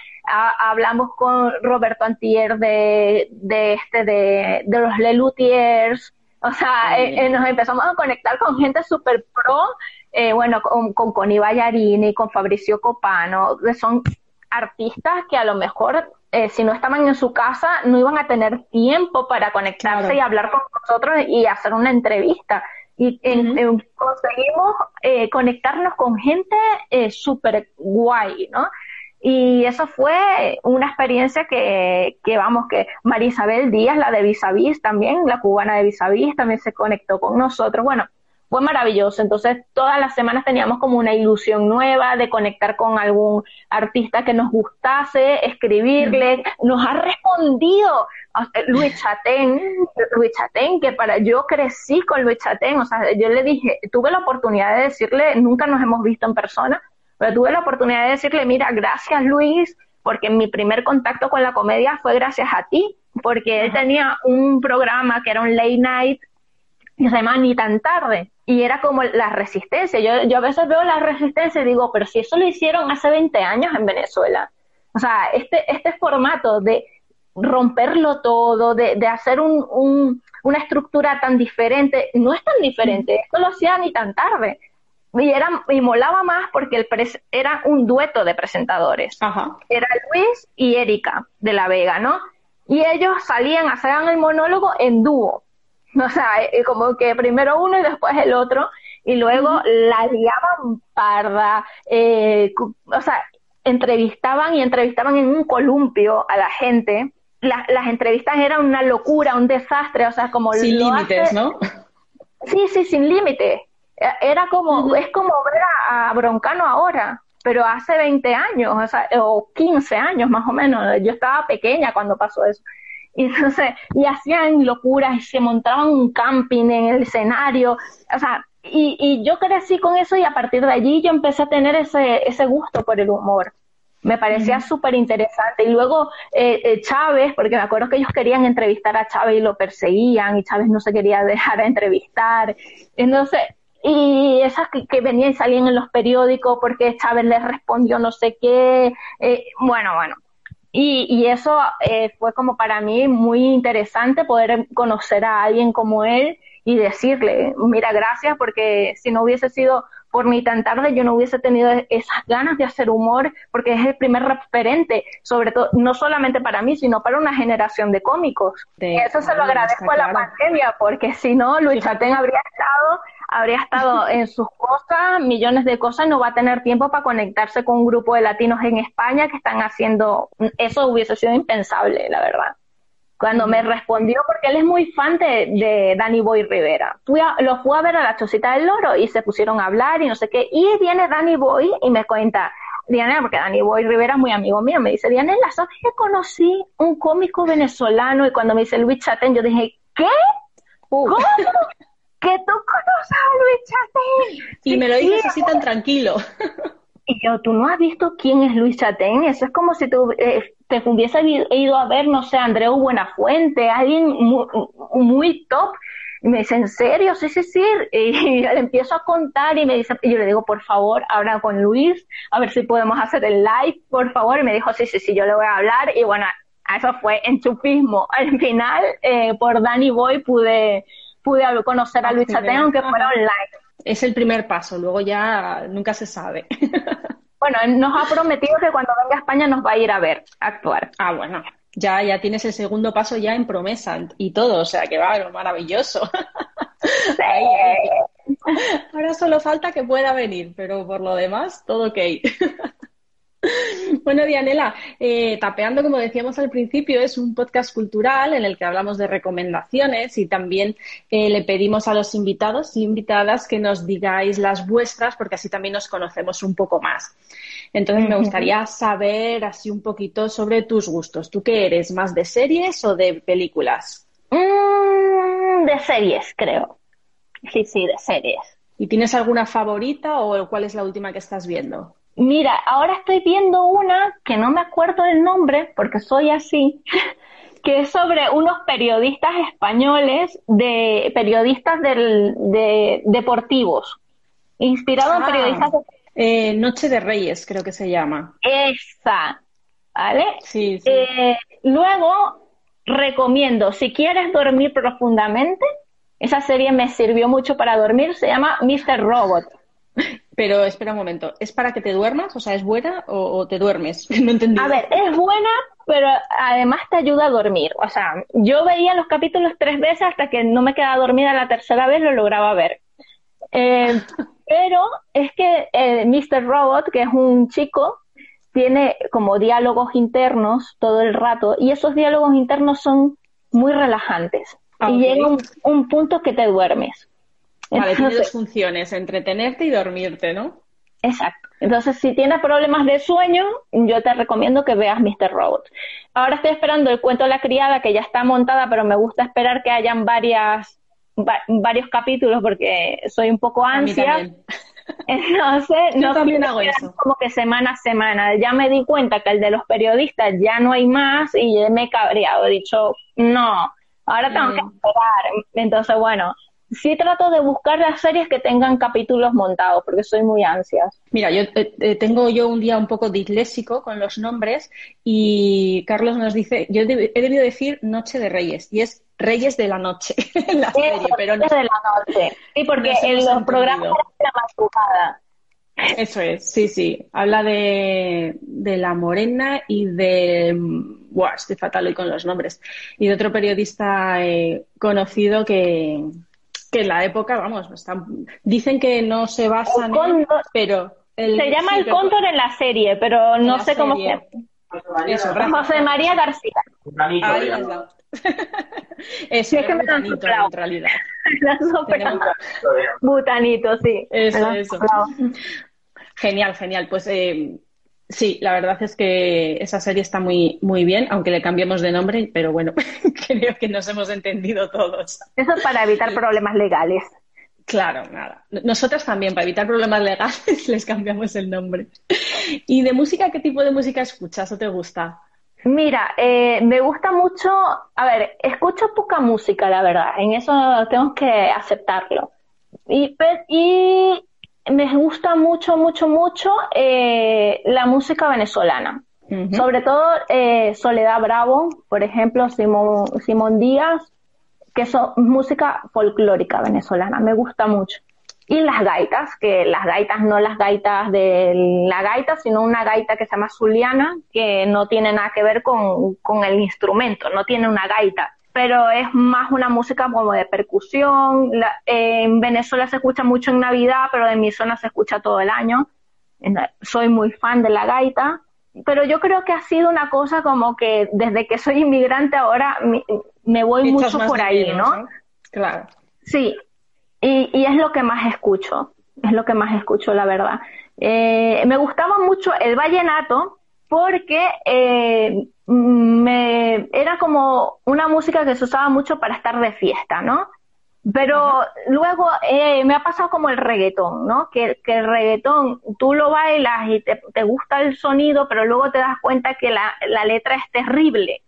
hablamos con Roberto Antier de, de, este, de, de los Lelutiers. O sea, eh, eh, nos empezamos a conectar con gente súper pro eh, bueno, con, con Connie Ballarini, con Fabricio Copano, que son artistas que a lo mejor eh, si no estaban en su casa no iban a tener tiempo para conectarse y hablar con nosotros y hacer una entrevista. Y conseguimos eh, conectarnos con gente súper guay, ¿no? Y eso fue una experiencia que, que, vamos, que Marisabel Díaz, la de Vis también, la cubana de Vis también se conectó con nosotros. Bueno, fue maravilloso. Entonces, todas las semanas teníamos como una ilusión nueva de conectar con algún artista que nos gustase, escribirle. Nos ha respondido Luis Chatén, Luis Chatén, que para yo crecí con Luis Chatén. O sea, yo le dije, tuve la oportunidad de decirle, nunca nos hemos visto en persona, pero tuve la oportunidad de decirle, mira, gracias Luis, porque mi primer contacto con la comedia fue gracias a ti, porque él tenía un programa que era un late night y se llama Ni tan tarde y era como la resistencia. Yo, yo a veces veo la resistencia y digo, pero si eso lo hicieron hace 20 años en Venezuela. O sea, este, este formato de romperlo todo, de, de hacer un, un, una estructura tan diferente, no es tan diferente, esto lo hacía ni tan tarde. Y, era, y molaba más porque el era un dueto de presentadores. Era Luis y Erika de la Vega, ¿no? Y ellos salían, hacían el monólogo en dúo. O sea, eh, como que primero uno y después el otro, y luego la liaban parda, eh, o sea, entrevistaban y entrevistaban en un columpio a la gente. las entrevistas eran una locura, un desastre, o sea, como... Sin límites, ¿no? Sí, sí, sin límites. E, era como, es como ver a, Broncano ahora, pero hace 20 años, o, sea, o 15 años más o menos. Yo estaba pequeña cuando pasó eso. Y entonces, y hacían locuras y se montaban un camping en el escenario. O sea, y, y yo crecí con eso y a partir de allí yo empecé a tener ese, ese gusto por el humor. Me parecía súper interesante. Y luego eh, eh, Chávez, porque me acuerdo que ellos querían entrevistar a Chávez y lo perseguían y Chávez no se quería dejar a entrevistar. Entonces, y esas que, venían y salían en los periódicos porque Chávez les respondió no sé qué. Eh, bueno, bueno, y, y eso eh, fue como para mí muy interesante poder conocer a alguien como él y decirle, mira, gracias porque si no hubiese sido por mí tan tarde, yo no hubiese tenido esas ganas de hacer humor porque es el primer referente, sobre todo, no solamente para mí, sino para una generación de cómicos. eso se lo agradezco a la pandemia porque si no, Luis Chatén habría estado habría estado en sus cosas, millones de cosas, no va a tener tiempo para conectarse con un grupo de latinos en España que están haciendo, eso hubiese sido impensable, la verdad. Cuando me respondió, porque él es muy fan de, de Danny Boy Rivera, fui lo fui a ver a la Chocita del Loro y se pusieron a hablar y no sé qué, y viene Danny Boy y me cuenta, Diana, porque Danny Boy Rivera es muy amigo mío, me dice, Diana, ¿sabes que conocí un cómico venezolano? Y cuando me dice Luis Chaten, yo dije, ¿qué? Uh. ¿Cómo? Que tú conoces a Luis Chatén. Y me lo dices así tan tranquilo. Y yo, ¿tú no has visto quién es Luis Chatén? Eso es como si tú, eh, te hubiese ido a ver, no sé, Andreu Buenafuente, alguien muy, muy, top. Y me dice, ¿en serio? Sí, sí, sí. Y le empiezo a contar y me dice, y yo le digo, por favor, habla con Luis, a ver si podemos hacer el live, por favor. Y me dijo, sí, sí, sí, yo le voy a hablar. Y bueno, eso fue enchupismo. Al final, eh, por Danny Boy pude pude conocer a Luis Chatén, aunque fuera online. Es el primer paso, luego ya nunca se sabe. Bueno, nos ha prometido que cuando venga a España nos va a ir a ver actuar. Ah, bueno, ya, ya tienes el segundo paso ya en promesa y todo, o sea que va, maravilloso. Ahora solo falta que pueda venir, pero por lo demás, todo ok. Bueno, Dianela, eh, Tapeando, como decíamos al principio, es un podcast cultural en el que hablamos de recomendaciones y también eh, le pedimos a los invitados y invitadas que nos digáis las vuestras porque así también nos conocemos un poco más. Entonces, me gustaría saber así un poquito sobre tus gustos. ¿Tú qué eres? ¿Más de series o de películas? Mm, de series, creo. Sí, sí, de series. ¿Y tienes alguna favorita o cuál es la última que estás viendo? Mira, ahora estoy viendo una que no me acuerdo del nombre porque soy así, que es sobre unos periodistas españoles, de periodistas de deportivos, inspirado en ah. periodistas eh, Noche de Reyes, creo que se llama. Esa, ¿vale? Sí, sí. Eh, luego, recomiendo, si quieres dormir profundamente, esa serie me sirvió mucho para dormir, se llama Mr. Robot. Pero espera un momento, ¿es para que te duermas? O sea, ¿es buena o, te duermes? no entendí. A ver, es buena, pero además te ayuda a dormir. O sea, yo veía los capítulos tres veces hasta que no me quedaba dormida la tercera vez, lo lograba ver. Eh, pero es que eh, Mr. Robot, que es un chico, tiene como diálogos internos todo el rato y esos diálogos internos son muy relajantes. Y llega un, un punto que te duermes. Vale, tiene dos funciones, entretenerte y dormirte, ¿no? Exacto. Entonces, si tienes problemas de sueño, yo te recomiendo que veas Mr. Robot. Ahora estoy esperando el cuento de la criada, que ya está montada, pero me gusta esperar que hayan varias, varios capítulos porque soy un poco ansia. Entonces, no también hago eso. como que semana a semana. Ya me di cuenta que el de los periodistas ya no hay más y me he cabreado. He dicho, no, ahora tengo que mm. esperar. Entonces, bueno, sí trato de buscar las series que tengan capítulos montados, porque soy muy ansias. Mira, yo eh, eh, tengo yo un día un poco disléxico con los nombres y Carlos nos dice, yo he debido decir Noche de Reyes y es Reyes de la Noche en la serie, pero no. de la Noche. Sí, porque en los programas era madrugada. Eso es, sí, sí. Habla de, de la Morena y de. Buah, estoy fatal hoy con los nombres. Y de otro periodista eh, conocido que, que en la época, vamos, dicen que no se basan en. Pero. se llama El Cóndor en la serie, pero no sé cómo se. Eso, José María García. Ahí Eso, es que me butanito, en realidad. Butanito, sí. Eso, eso. Genial, genial. Pues eh, sí, la verdad es que esa serie está muy, muy bien, aunque le cambiemos de nombre, pero bueno, creo que nos hemos entendido todos. Eso es para evitar problemas legales. Claro, nada. Nosotros también, para evitar problemas legales, les cambiamos el nombre. ¿Y de música, qué tipo de música escuchas o te gusta? Mira, eh, me gusta mucho, a ver, escucho poca música, la verdad, en eso tengo que aceptarlo. Y, y me gusta mucho, mucho, mucho eh, la música venezolana. Sobre todo eh, Soledad Bravo, por ejemplo, Simón, Simón Díaz, que son música folclórica venezolana, me gusta mucho. Y las gaitas, que las gaitas no las gaitas de la gaita, sino una gaita que se llama Zuliana, que no tiene nada que ver con, con el instrumento, no tiene una gaita pero es más una música como de percusión. en Venezuela se escucha mucho en Navidad, pero en mi zona se escucha todo el año. Soy muy fan de la gaita, pero yo creo que ha sido una cosa como que desde que soy inmigrante ahora me, voy mucho por ahí, ¿no? Claro. Sí, y, es lo que más escucho, es lo que más escucho, la verdad. Eh, me gustaba mucho el vallenato porque eh, me, era como una música que se usaba mucho para estar de fiesta, ¿no? Pero luego eh, me ha pasado como el reggaetón, ¿no? Que, el reggaetón tú lo bailas y te, gusta el sonido, pero luego te das cuenta que la, letra es terrible.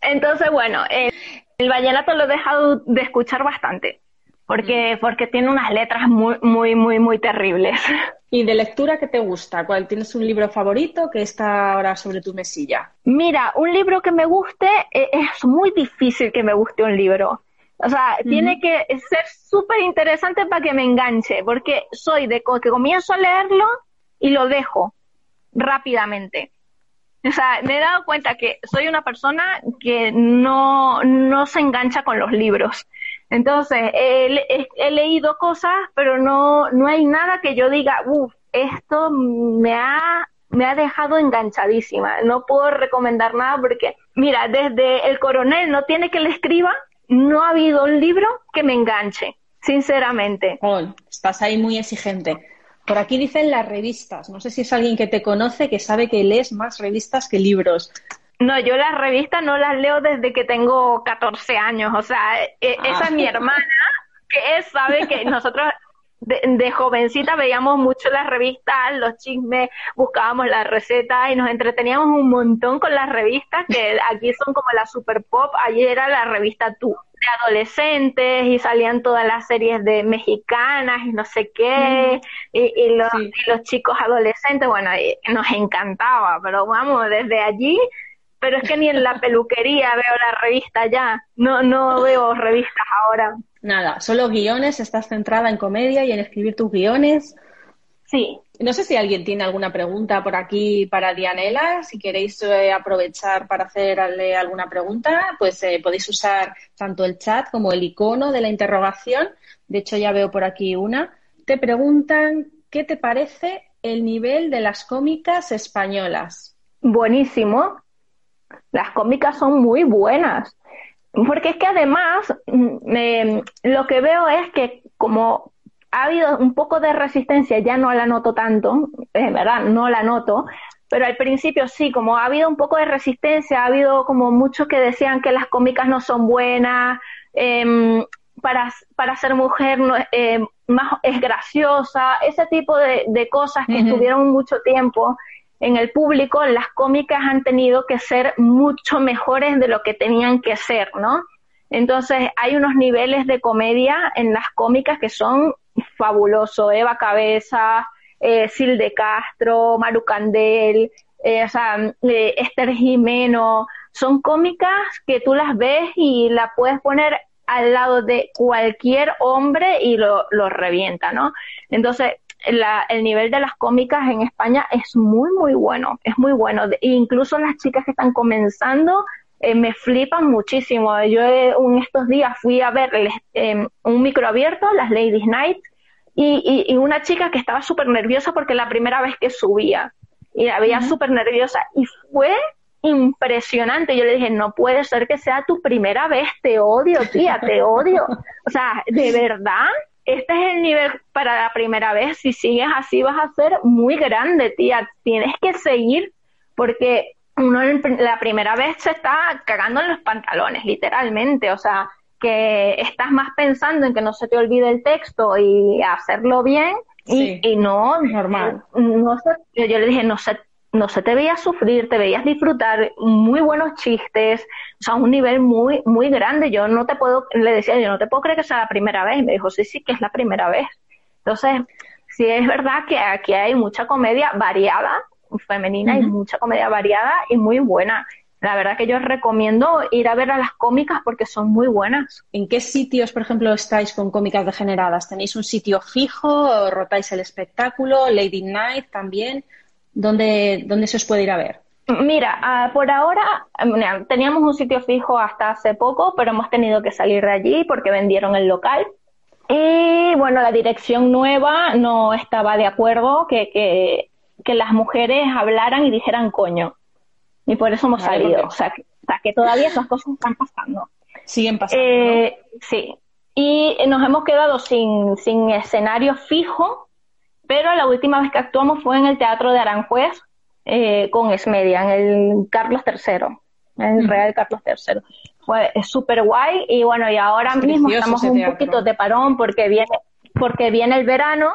Entonces, bueno, el, el vallenato lo he dejado de escuchar bastante, porque, porque tiene unas letras muy, muy, muy, muy terribles. ¿Y de lectura qué te gusta? ¿Cuál tienes un libro favorito que está ahora sobre tu mesilla? Mira, un libro que me guste, eh, es muy difícil que me guste un libro. O sea, tiene que ser súper interesante para que me enganche, porque soy de que comienzo a leerlo y lo dejo rápidamente. O sea, me he dado cuenta que soy una persona que no, no se engancha con los libros. Entonces, he, leído cosas, pero no, no hay nada que yo diga, uff, esto me ha, me ha dejado enganchadísima. No puedo recomendar nada porque, mira, desde El Coronel no tiene que le escriba, no ha habido un libro que me enganche, sinceramente. estás ahí muy exigente. Por aquí dicen las revistas. No sé si es alguien que te conoce que sabe que lees más revistas que libros. No, yo las revistas no las leo desde que tengo 14 años. O sea, e, e, esa es mi ah. hermana, que es, sabe que nosotros de, jovencita veíamos mucho las revistas, los chismes, buscábamos la receta y nos entreteníamos un montón con las revistas, que aquí son como la super pop, allí era la revista Tú, de adolescentes y salían todas las series de mexicanas y no sé qué, y, los, y los chicos adolescentes, bueno, nos encantaba, pero vamos, desde allí pero es que ni en la peluquería veo la revista ya, no, no veo revistas ahora. Nada, solo guiones, estás centrada en comedia y en escribir tus guiones. Sí. No sé si alguien tiene alguna pregunta por aquí para Dianela. Si queréis eh, aprovechar para hacerle alguna pregunta, pues eh, podéis usar tanto el chat como el icono de la interrogación. De hecho, ya veo por aquí una. Te preguntan, ¿qué te parece el nivel de las cómicas españolas? Buenísimo. Las cómicas son muy buenas. Porque es que además mm, lo que veo es que como ha habido un poco de resistencia, ya no la noto tanto, es verdad, no la noto, pero al principio sí, como ha habido un poco de resistencia, ha habido como muchos que decían que las cómicas no son buenas, em, para, para ser mujer no, eh, más es graciosa, ese tipo de, cosas que estuvieron mucho tiempo en el público, las cómicas han tenido que ser mucho mejores de lo que tenían que ser, ¿no? Entonces, hay unos niveles de comedia en las cómicas que son fabulosos. Eva Cabeza, eh, Sil de Castro, Maru Candel, eh, eh, Esther Jimeno. Son cómicas que tú las ves y la puedes poner al lado de cualquier hombre y lo revienta, ¿no? Entonces, el nivel de las cómicas en España es muy, muy bueno, es muy bueno. E incluso las chicas que están comenzando eh, me flipan muchísimo. Yo en estos días fui a ver em, un micro abierto, las Ladies Night, y, y, una chica que estaba súper nerviosa porque la primera vez que subía, y la veía súper nerviosa, y fue impresionante. Yo le dije, no puede ser que sea tu primera vez, te odio, tía, te odio. O sea, de verdad, este es el nivel para la primera vez. Si sigues así vas a ser muy grande, tía. Tienes que seguir porque uno la primera vez se está cagando en los pantalones, literalmente. O sea, que estás más pensando en que no se te olvide el texto y hacerlo bien y, y no, normal. No, yo le dije, no sé no se te veía sufrir, te veías disfrutar, muy buenos chistes, o sea, un nivel muy, muy grande. Yo no te puedo, le decía, yo no te puedo creer que sea la primera vez. Y me dijo, sí, sí, que es la primera vez. Entonces, sí es verdad que aquí hay mucha comedia variada, femenina, y mucha comedia variada y muy buena. La verdad que yo recomiendo ir a ver a las cómicas porque son muy buenas. ¿En qué sitios, por ejemplo, estáis con cómicas degeneradas? ¿Tenéis un sitio fijo? ¿Rotáis el espectáculo? ¿Lady Night también? ¿Dónde, dónde se os puede ir a ver? Mira, ah, por ahora teníamos un sitio fijo hasta hace poco, pero hemos tenido que salir de allí porque vendieron el local. Y bueno, la dirección nueva no estaba de acuerdo que, que, que las mujeres hablaran y dijeran coño. Y por eso hemos salido. O sea, que, que, todavía esas cosas están pasando. Siguen pasando. Eh, sí. Y nos hemos quedado sin, sin escenario fijo pero la última vez que actuamos fue en el Teatro de Aranjuez eh, con Esmedia, en el Carlos III, en el Real Carlos III. Fue súper guay y bueno, y ahora mismo estamos un poquito de parón porque viene, porque viene el verano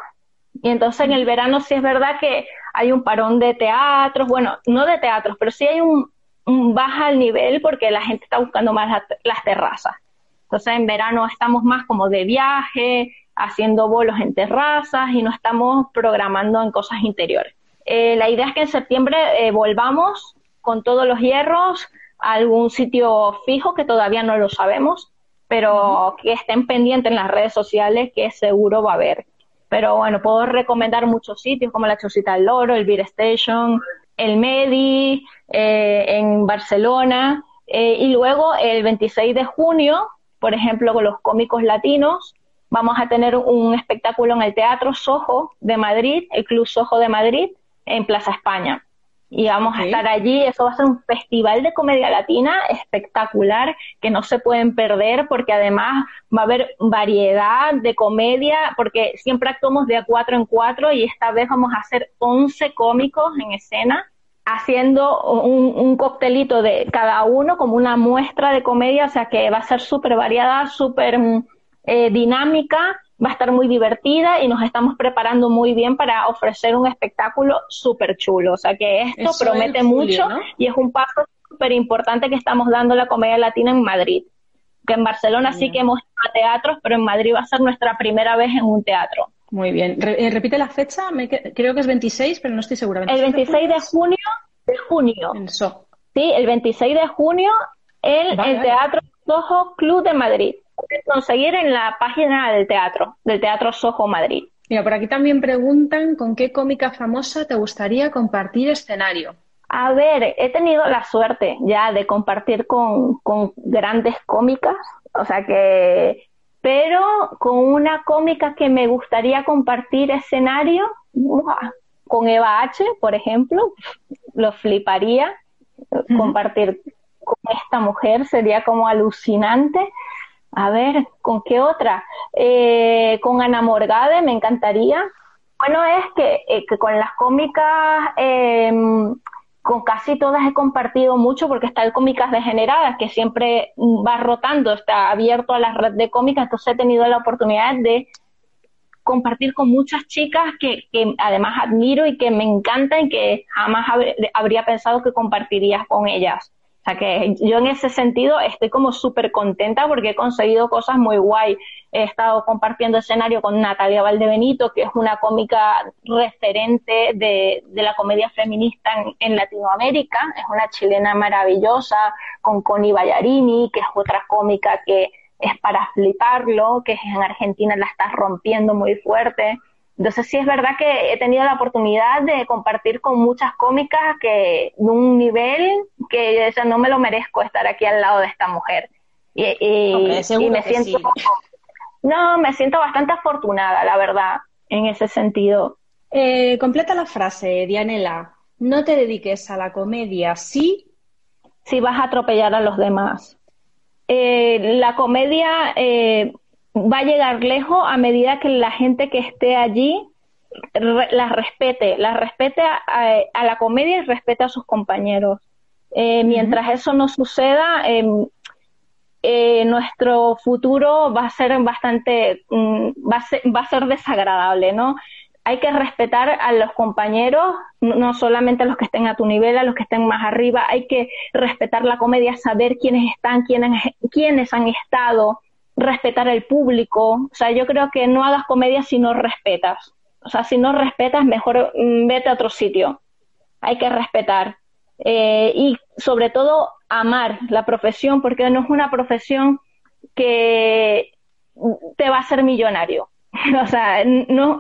y entonces en el verano sí es verdad que hay un parón de teatros, bueno, no de teatros, pero sí hay un, baja al nivel porque la gente está buscando más las terrazas. Entonces en verano estamos más como de viaje, haciendo bolos en terrazas y no estamos programando en cosas interiores. Eh, la idea es que en septiembre eh, volvamos con todos los hierros a algún sitio fijo que todavía no lo sabemos, pero que estén pendientes en las redes sociales que seguro va a haber. Pero bueno, puedo recomendar muchos sitios como la Chocita del Loro, el Beer Station, el Medi, eh, en Barcelona. y luego el 26 de junio, por ejemplo, con los cómicos latinos, vamos a tener un espectáculo en el Teatro Sojo de Madrid, el Club Sojo de Madrid, en Plaza España. Y vamos a estar allí, eso va a ser un festival de comedia latina espectacular que no se pueden perder porque además va a haber variedad de comedia porque siempre actuamos de a cuatro en cuatro y esta vez vamos a hacer 11 cómicos en escena haciendo un, un coctelito de cada uno como una muestra de comedia, o sea que va a ser súper variada, súper mm, eh, dinámica, va a estar muy divertida y nos estamos preparando muy bien para ofrecer un espectáculo súper chulo. O sea que esto promete mucho y es un paso súper importante que estamos dando la comedia latina en Madrid. Que en Barcelona sí que hemos ido a teatros, pero en Madrid va a ser nuestra primera vez en un teatro. Muy bien. Eh, repite la fecha, creo que es 26, pero no estoy segura. El 26 de junio. De junio. Sí, el 26 de junio en el Teatro Soho Club de Madrid conseguir en la página del teatro, del Teatro Sojo Madrid. Mira, por aquí también preguntan con qué cómica famosa te gustaría compartir escenario. A ver, he tenido la suerte ya de compartir con, grandes cómicas, o sea que, pero con una cómica que me gustaría compartir escenario, con Eva H, por ejemplo, lo fliparía compartir con esta mujer, sería como alucinante. A ver, ¿con qué otra? Eh, con Ana Morgade me encantaría. Bueno, es que, eh, con las cómicas, em, con casi todas he compartido mucho porque está el Cómicas Degeneradas, que siempre va rotando, está abierto a la red de cómicas, entonces he tenido la oportunidad de compartir con muchas chicas que, que además admiro y que me encantan y que jamás habría pensado que compartirías con ellas. O sea que yo en ese sentido estoy como súper contenta porque he conseguido cosas muy guay. He estado compartiendo escenario con Natalia Valdebenito, que es una cómica referente de, la comedia feminista en, Latinoamérica. Es una chilena maravillosa, con Connie Ballarini, que es otra cómica que es para fliparlo, que en Argentina la está rompiendo muy fuerte. Entonces sí es verdad que he tenido la oportunidad de compartir con muchas cómicas que de un nivel que no me lo merezco estar aquí al lado de esta mujer. Y, me siento no, me siento bastante afortunada, la verdad, en ese sentido. Eh, completa la frase, Dianela. No te dediques a la comedia si si vas a atropellar a los demás. Eh, la comedia eh, va a llegar lejos a medida que la gente que esté allí la respete, la respete a, la comedia y respete a sus compañeros. Eh, mientras eso no suceda, em, eh, nuestro futuro va a ser bastante, mm, va, a ser, va a ser desagradable, ¿no? Hay que respetar a los compañeros, no solamente a los que estén a tu nivel, a los que estén más arriba, hay que respetar la comedia, saber quiénes están, quiénes, quiénes han estado, respetar el público. O sea, yo creo que no hagas comedia si no respetas. O sea, si no respetas, mejor mm, vete a otro sitio. Hay que respetar. Eh, y sobre todo, amar la profesión, porque no es una profesión que te va a hacer millonario. o sea, no,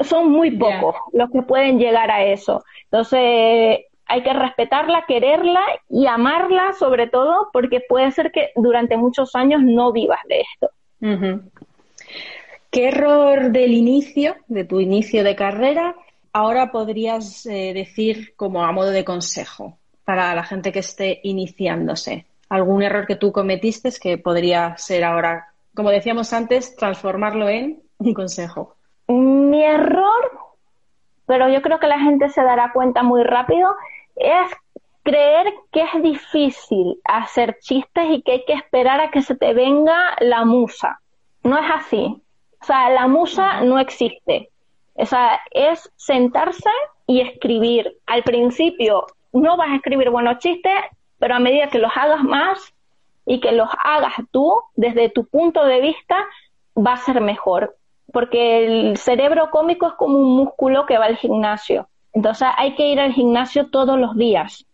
son muy pocos los que pueden llegar a eso. Entonces, hay que respetarla, quererla y amarla sobre todo porque puede ser que durante muchos años no vivas de esto. ¿Qué error del inicio, de tu inicio de carrera, ahora podrías eh, decir como a modo de consejo para la gente que esté iniciándose? ¿Algún error que tú cometiste que podría ser ahora, como decíamos antes, transformarlo en un consejo? Mi error, pero yo creo que la gente se dará cuenta muy rápido, es creer que es difícil hacer chistes y que hay que esperar a que se te venga la musa. No es así. O sea, la musa no existe. O sea, es sentarse y escribir. Al principio no vas a escribir buenos chistes, pero a medida que los hagas más y que los hagas tú, desde tu punto de vista, va a ser mejor. Porque el cerebro cómico es como un músculo que va al gimnasio. Entonces hay que ir al gimnasio todos los días.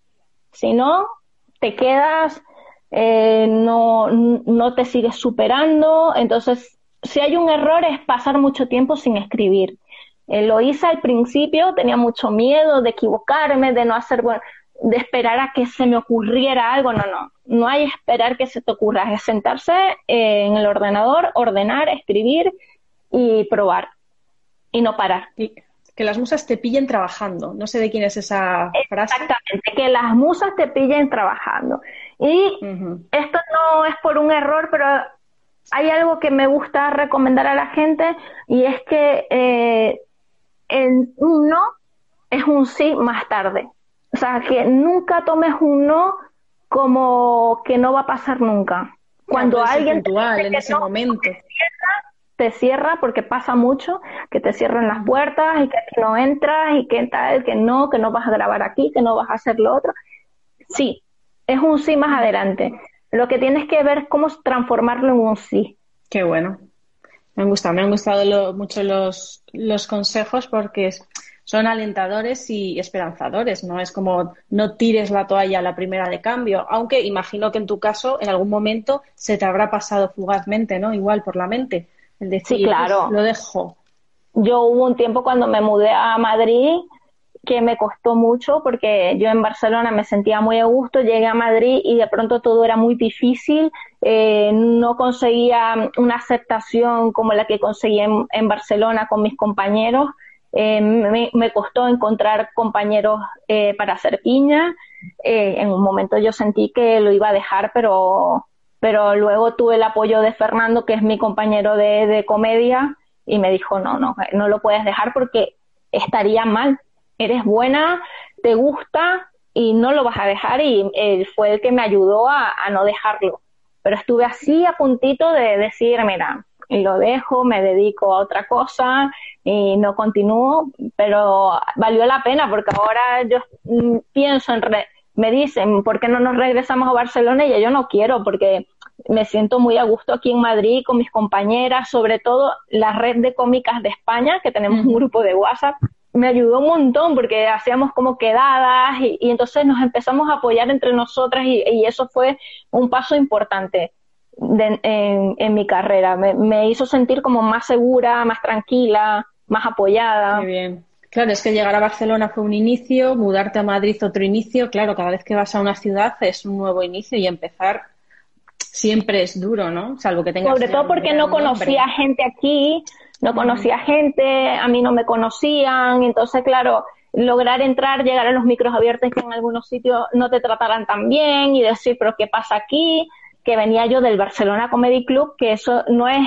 Si no, te quedas, eh, no, no te sigues superando. Entonces, si hay un error es pasar mucho tiempo sin escribir. Eh, lo hice al principio, tenía mucho miedo de equivocarme, de no hacer, bueno, de esperar a que se me ocurriera algo. No, no, no hay esperar que se te ocurra, es sentarse eh, en el ordenador, ordenar, escribir y probar y no parar que las musas te pillen trabajando. No sé de quién es esa frase. Exactamente, que las musas te pillen trabajando. Y esto no es por un error, pero hay algo que me gusta recomendar a la gente y es que eh, un no es un sí más tarde. O sea, que nunca tomes un no como que no va a pasar nunca. Cuando alguien en ese momento te cierra porque pasa mucho, que te cierran las puertas y que no entras y que tal, que no, que no vas a grabar aquí, que no vas a hacer lo otro. Sí, es un sí más adelante. Lo que tienes que ver es cómo transformarlo en un sí. Qué bueno. Me han gustado, me han gustado mucho los, los consejos porque son alentadores y esperanzadores, ¿no? Es como no tires la toalla a la primera de cambio, aunque imagino que en tu caso en algún momento se te habrá pasado fugazmente, ¿no? Igual por la mente sí, claro. lo dejo. Yo hubo un tiempo cuando me mudé a Madrid que me costó mucho porque yo en Barcelona me sentía muy a gusto, llegué a Madrid y de pronto todo era muy difícil, eh, no conseguía una aceptación como la que conseguí en, Barcelona con mis compañeros, eh, me, costó encontrar compañeros eh, para hacer piña, en un momento yo sentí que lo iba a dejar, pero pero luego tuve el apoyo de Fernando, que es mi compañero de, comedia, y me dijo, no, no, no lo puedes dejar porque estaría mal. Eres buena, te gusta y no lo vas a dejar y él fue el que me ayudó a, no dejarlo. Pero estuve así a puntito de decir, mira, lo dejo, me dedico a otra cosa y no continúo, pero valió la pena porque ahora yo mm, pienso en me dicen, ¿por qué no nos regresamos a Barcelona? Y yo no quiero, porque me siento muy a gusto aquí en Madrid con mis compañeras, sobre todo la red de cómicas de España, que tenemos un grupo de WhatsApp, me ayudó un montón porque hacíamos como quedadas y, entonces nos empezamos a apoyar entre nosotras y, eso fue un paso importante en, mi carrera. Me, hizo sentir como más segura, más tranquila, más apoyada. Muy bien. Claro, es que llegar a Barcelona fue un inicio, mudarte a Madrid otro inicio. Claro, cada vez que vas a una ciudad es un nuevo inicio y empezar siempre es duro, ¿no? Salvo que tengas. Sobre todo porque no conocía gente aquí, no conocía gente, a mí no me conocían, entonces, claro, lograr entrar, llegar a los micros abiertos que en algunos sitios no te trataran tan bien y decir, pero ¿qué pasa aquí? Que venía yo del Barcelona Comedy Club, que eso no es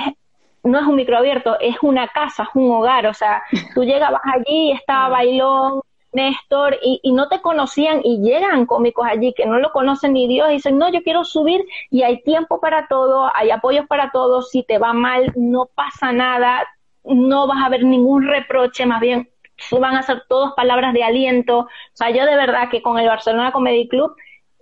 no es un micro abierto, es una casa, es un hogar, o sea, tú llegabas allí y estaba Bailón, Néstor, y, y, no te conocían y llegan cómicos allí que no lo conocen ni Dios y dicen, no, yo quiero subir y hay tiempo para todo, hay apoyos para todos, si te va mal, no pasa nada, no vas a ver ningún reproche, más bien van a ser todas palabras de aliento. O sea, yo de verdad que con el Barcelona Comedy Club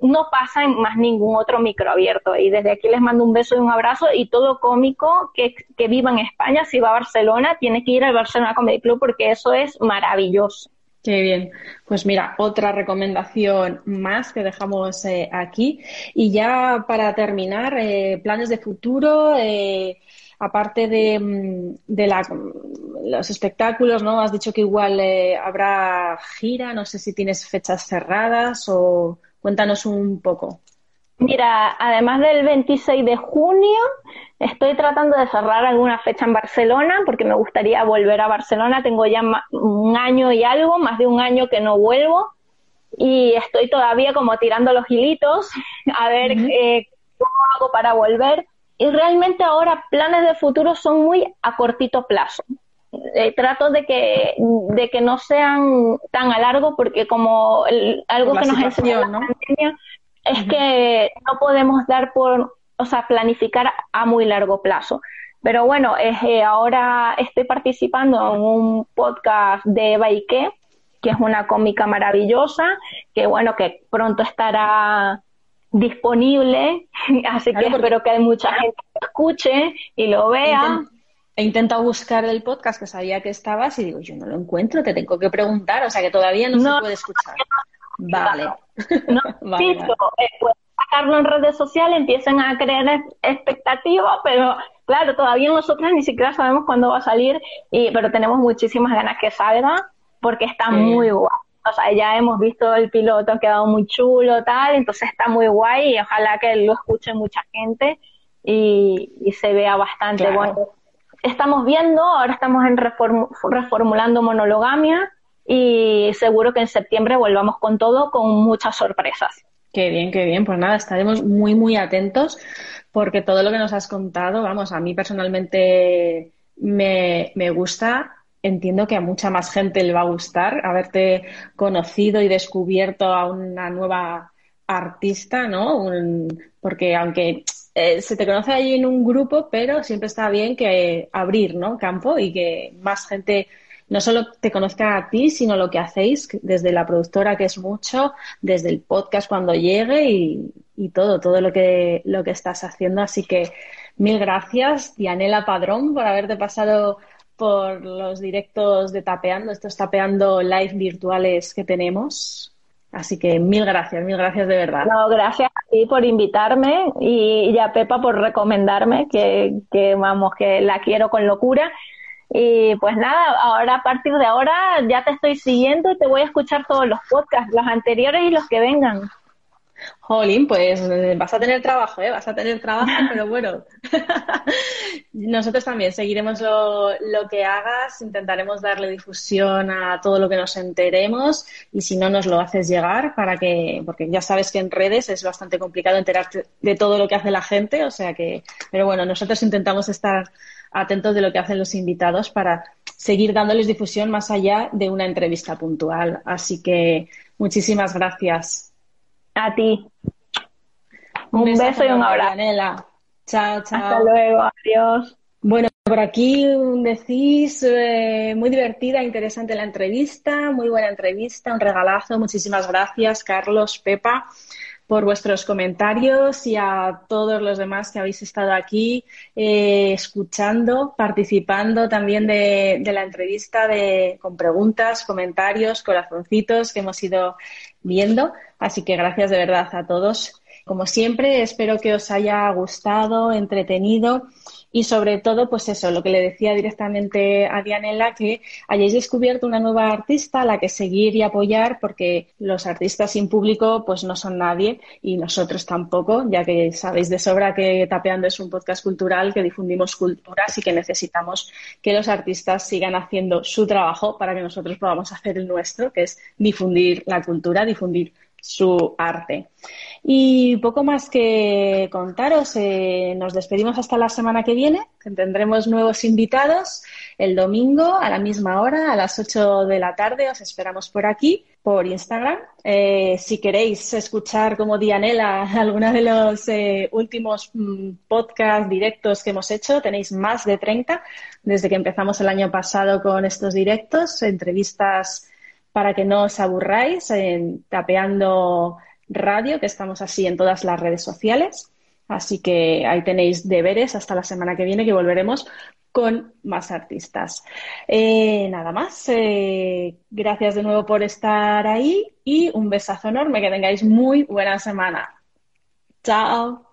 no pasa en más ningún otro micro abierto. Y desde aquí les mando un beso y un abrazo. Y todo cómico que, que viva en España, si va a Barcelona, tiene que ir al Barcelona Comedy Club porque eso es maravilloso. Qué bien. Pues mira, otra recomendación más que dejamos eh, aquí. Y ya para terminar, eh, planes de futuro. Eh, aparte de, mm, los espectáculos, ¿no? Has dicho que igual eh, habrá gira, no sé si tienes fechas cerradas o cuéntanos un poco. Mira, además del 26 de junio, estoy tratando de cerrar alguna fecha en Barcelona porque me gustaría volver a Barcelona. Tengo ya un año y algo, más de un año que no vuelvo y estoy todavía como tirando los hilitos a ver eh, cómo hago para volver y realmente ahora planes de futuro son muy a cortito plazo. Eh, trato de que, de que no sean tan a largo porque como algo que nos enseñó la pandemia es que no podemos dar por, o sea, planificar a muy largo plazo. Pero bueno, eh, ahora estoy participando en un podcast de Eva Ike, que es una cómica maravillosa, que bueno, que pronto estará disponible, así que espero que mucha gente lo escuche y lo vea. He intentado buscar el podcast que sabía que estabas y digo, yo no lo encuentro, te tengo que preguntar, o sea que todavía no, se puede escuchar. vale. No, vale, eh, pues, sacarlo en redes sociales, empiecen a crear expectativas, pero claro, todavía nosotros ni siquiera sabemos cuándo va a salir, y, pero tenemos muchísimas ganas que salga porque está muy guapo o sea, ya hemos visto el piloto, ha quedado muy chulo, tal, entonces está muy guay y ojalá que lo escuche mucha gente y, se vea bastante bueno. Estamos viendo, ahora estamos en reformulando monologamia y seguro que en septiembre volvamos con todo, con muchas sorpresas. Qué bien, qué bien. Pues nada, estaremos muy, muy atentos porque todo lo que nos has contado, vamos, a mí personalmente me, me gusta entiendo que a mucha más gente le va a gustar haberte conocido y descubierto a una nueva artista, ¿no? porque aunque eh, se te conoce ahí en un grupo, pero siempre está bien que abrir, ¿no? Campo y que más gente no solo te conozca a ti, sino lo que hacéis desde la productora, que es mucho, desde el podcast cuando llegue y, y todo, todo lo que, lo que estás haciendo. Así que mil gracias, Dianela Padrón, por haberte pasado por los directos de Tapeando, estos Tapeando live virtuales que tenemos. Así que mil gracias, mil gracias de verdad. No, gracias a ti por invitarme y, a Pepa por recomendarme, que, que vamos, que la quiero con locura. Y pues nada, ahora a partir de ahora ya te estoy siguiendo y te voy a escuchar todos los podcasts, los anteriores y los que vengan. Jolín, pues eh, vas a tener trabajo, ¿eh? Vas a tener trabajo, pero bueno. Nosotros también seguiremos lo, que hagas, intentaremos darle difusión a todo lo que nos enteremos y si no nos lo haces llegar para que, porque ya sabes que en redes es bastante complicado enterarte de todo lo que hace la gente, o sea que, pero bueno, nosotros intentamos estar atentos de lo que hacen los invitados para seguir dándoles difusión más allá de una entrevista puntual. Así que muchísimas gracias. A ti. Un, beso y un abrazo. Chao, chao. Hasta luego. Adiós. Bueno. Por aquí decís, eh, muy divertida, interesante la entrevista, muy buena entrevista, un regalazo. Muchísimas gracias, Carlos, Pepa por vuestros comentarios y a todos los demás que habéis estado aquí eh, escuchando, participando también de, la entrevista de, con preguntas, comentarios, corazoncitos que hemos ido viendo. Así que gracias de verdad a todos. Como siempre, espero que os haya gustado, entretenido y sobre todo, pues eso, lo que le decía directamente a Dianela, que hayáis descubierto una nueva artista a la que seguir y apoyar, porque los artistas sin público pues no son nadie y nosotros tampoco, ya que sabéis de sobra que Tapeando es un podcast cultural que difundimos culturas y que necesitamos que los artistas sigan haciendo su trabajo para que nosotros podamos hacer el nuestro, que es difundir la cultura, difundir su arte. Y poco más que contaros, eh, nos despedimos hasta la semana que viene, tendremos nuevos invitados el domingo a la misma hora, a las 8 de la tarde, os esperamos por aquí, por Instagram. Eh, si queréis escuchar como Dianela alguna de los eh, últimos mm, podcasts directos que hemos hecho, tenéis más de 30 desde que empezamos el año pasado con estos directos, entrevistas para que no os aburráis en Tapeando Radio, que estamos así en todas las redes sociales. Así que ahí tenéis deberes hasta la semana que viene que volveremos con más artistas. Eh, nada más. Eh, gracias de nuevo por estar ahí y un besazo enorme. Que tengáis muy buena semana. Chao.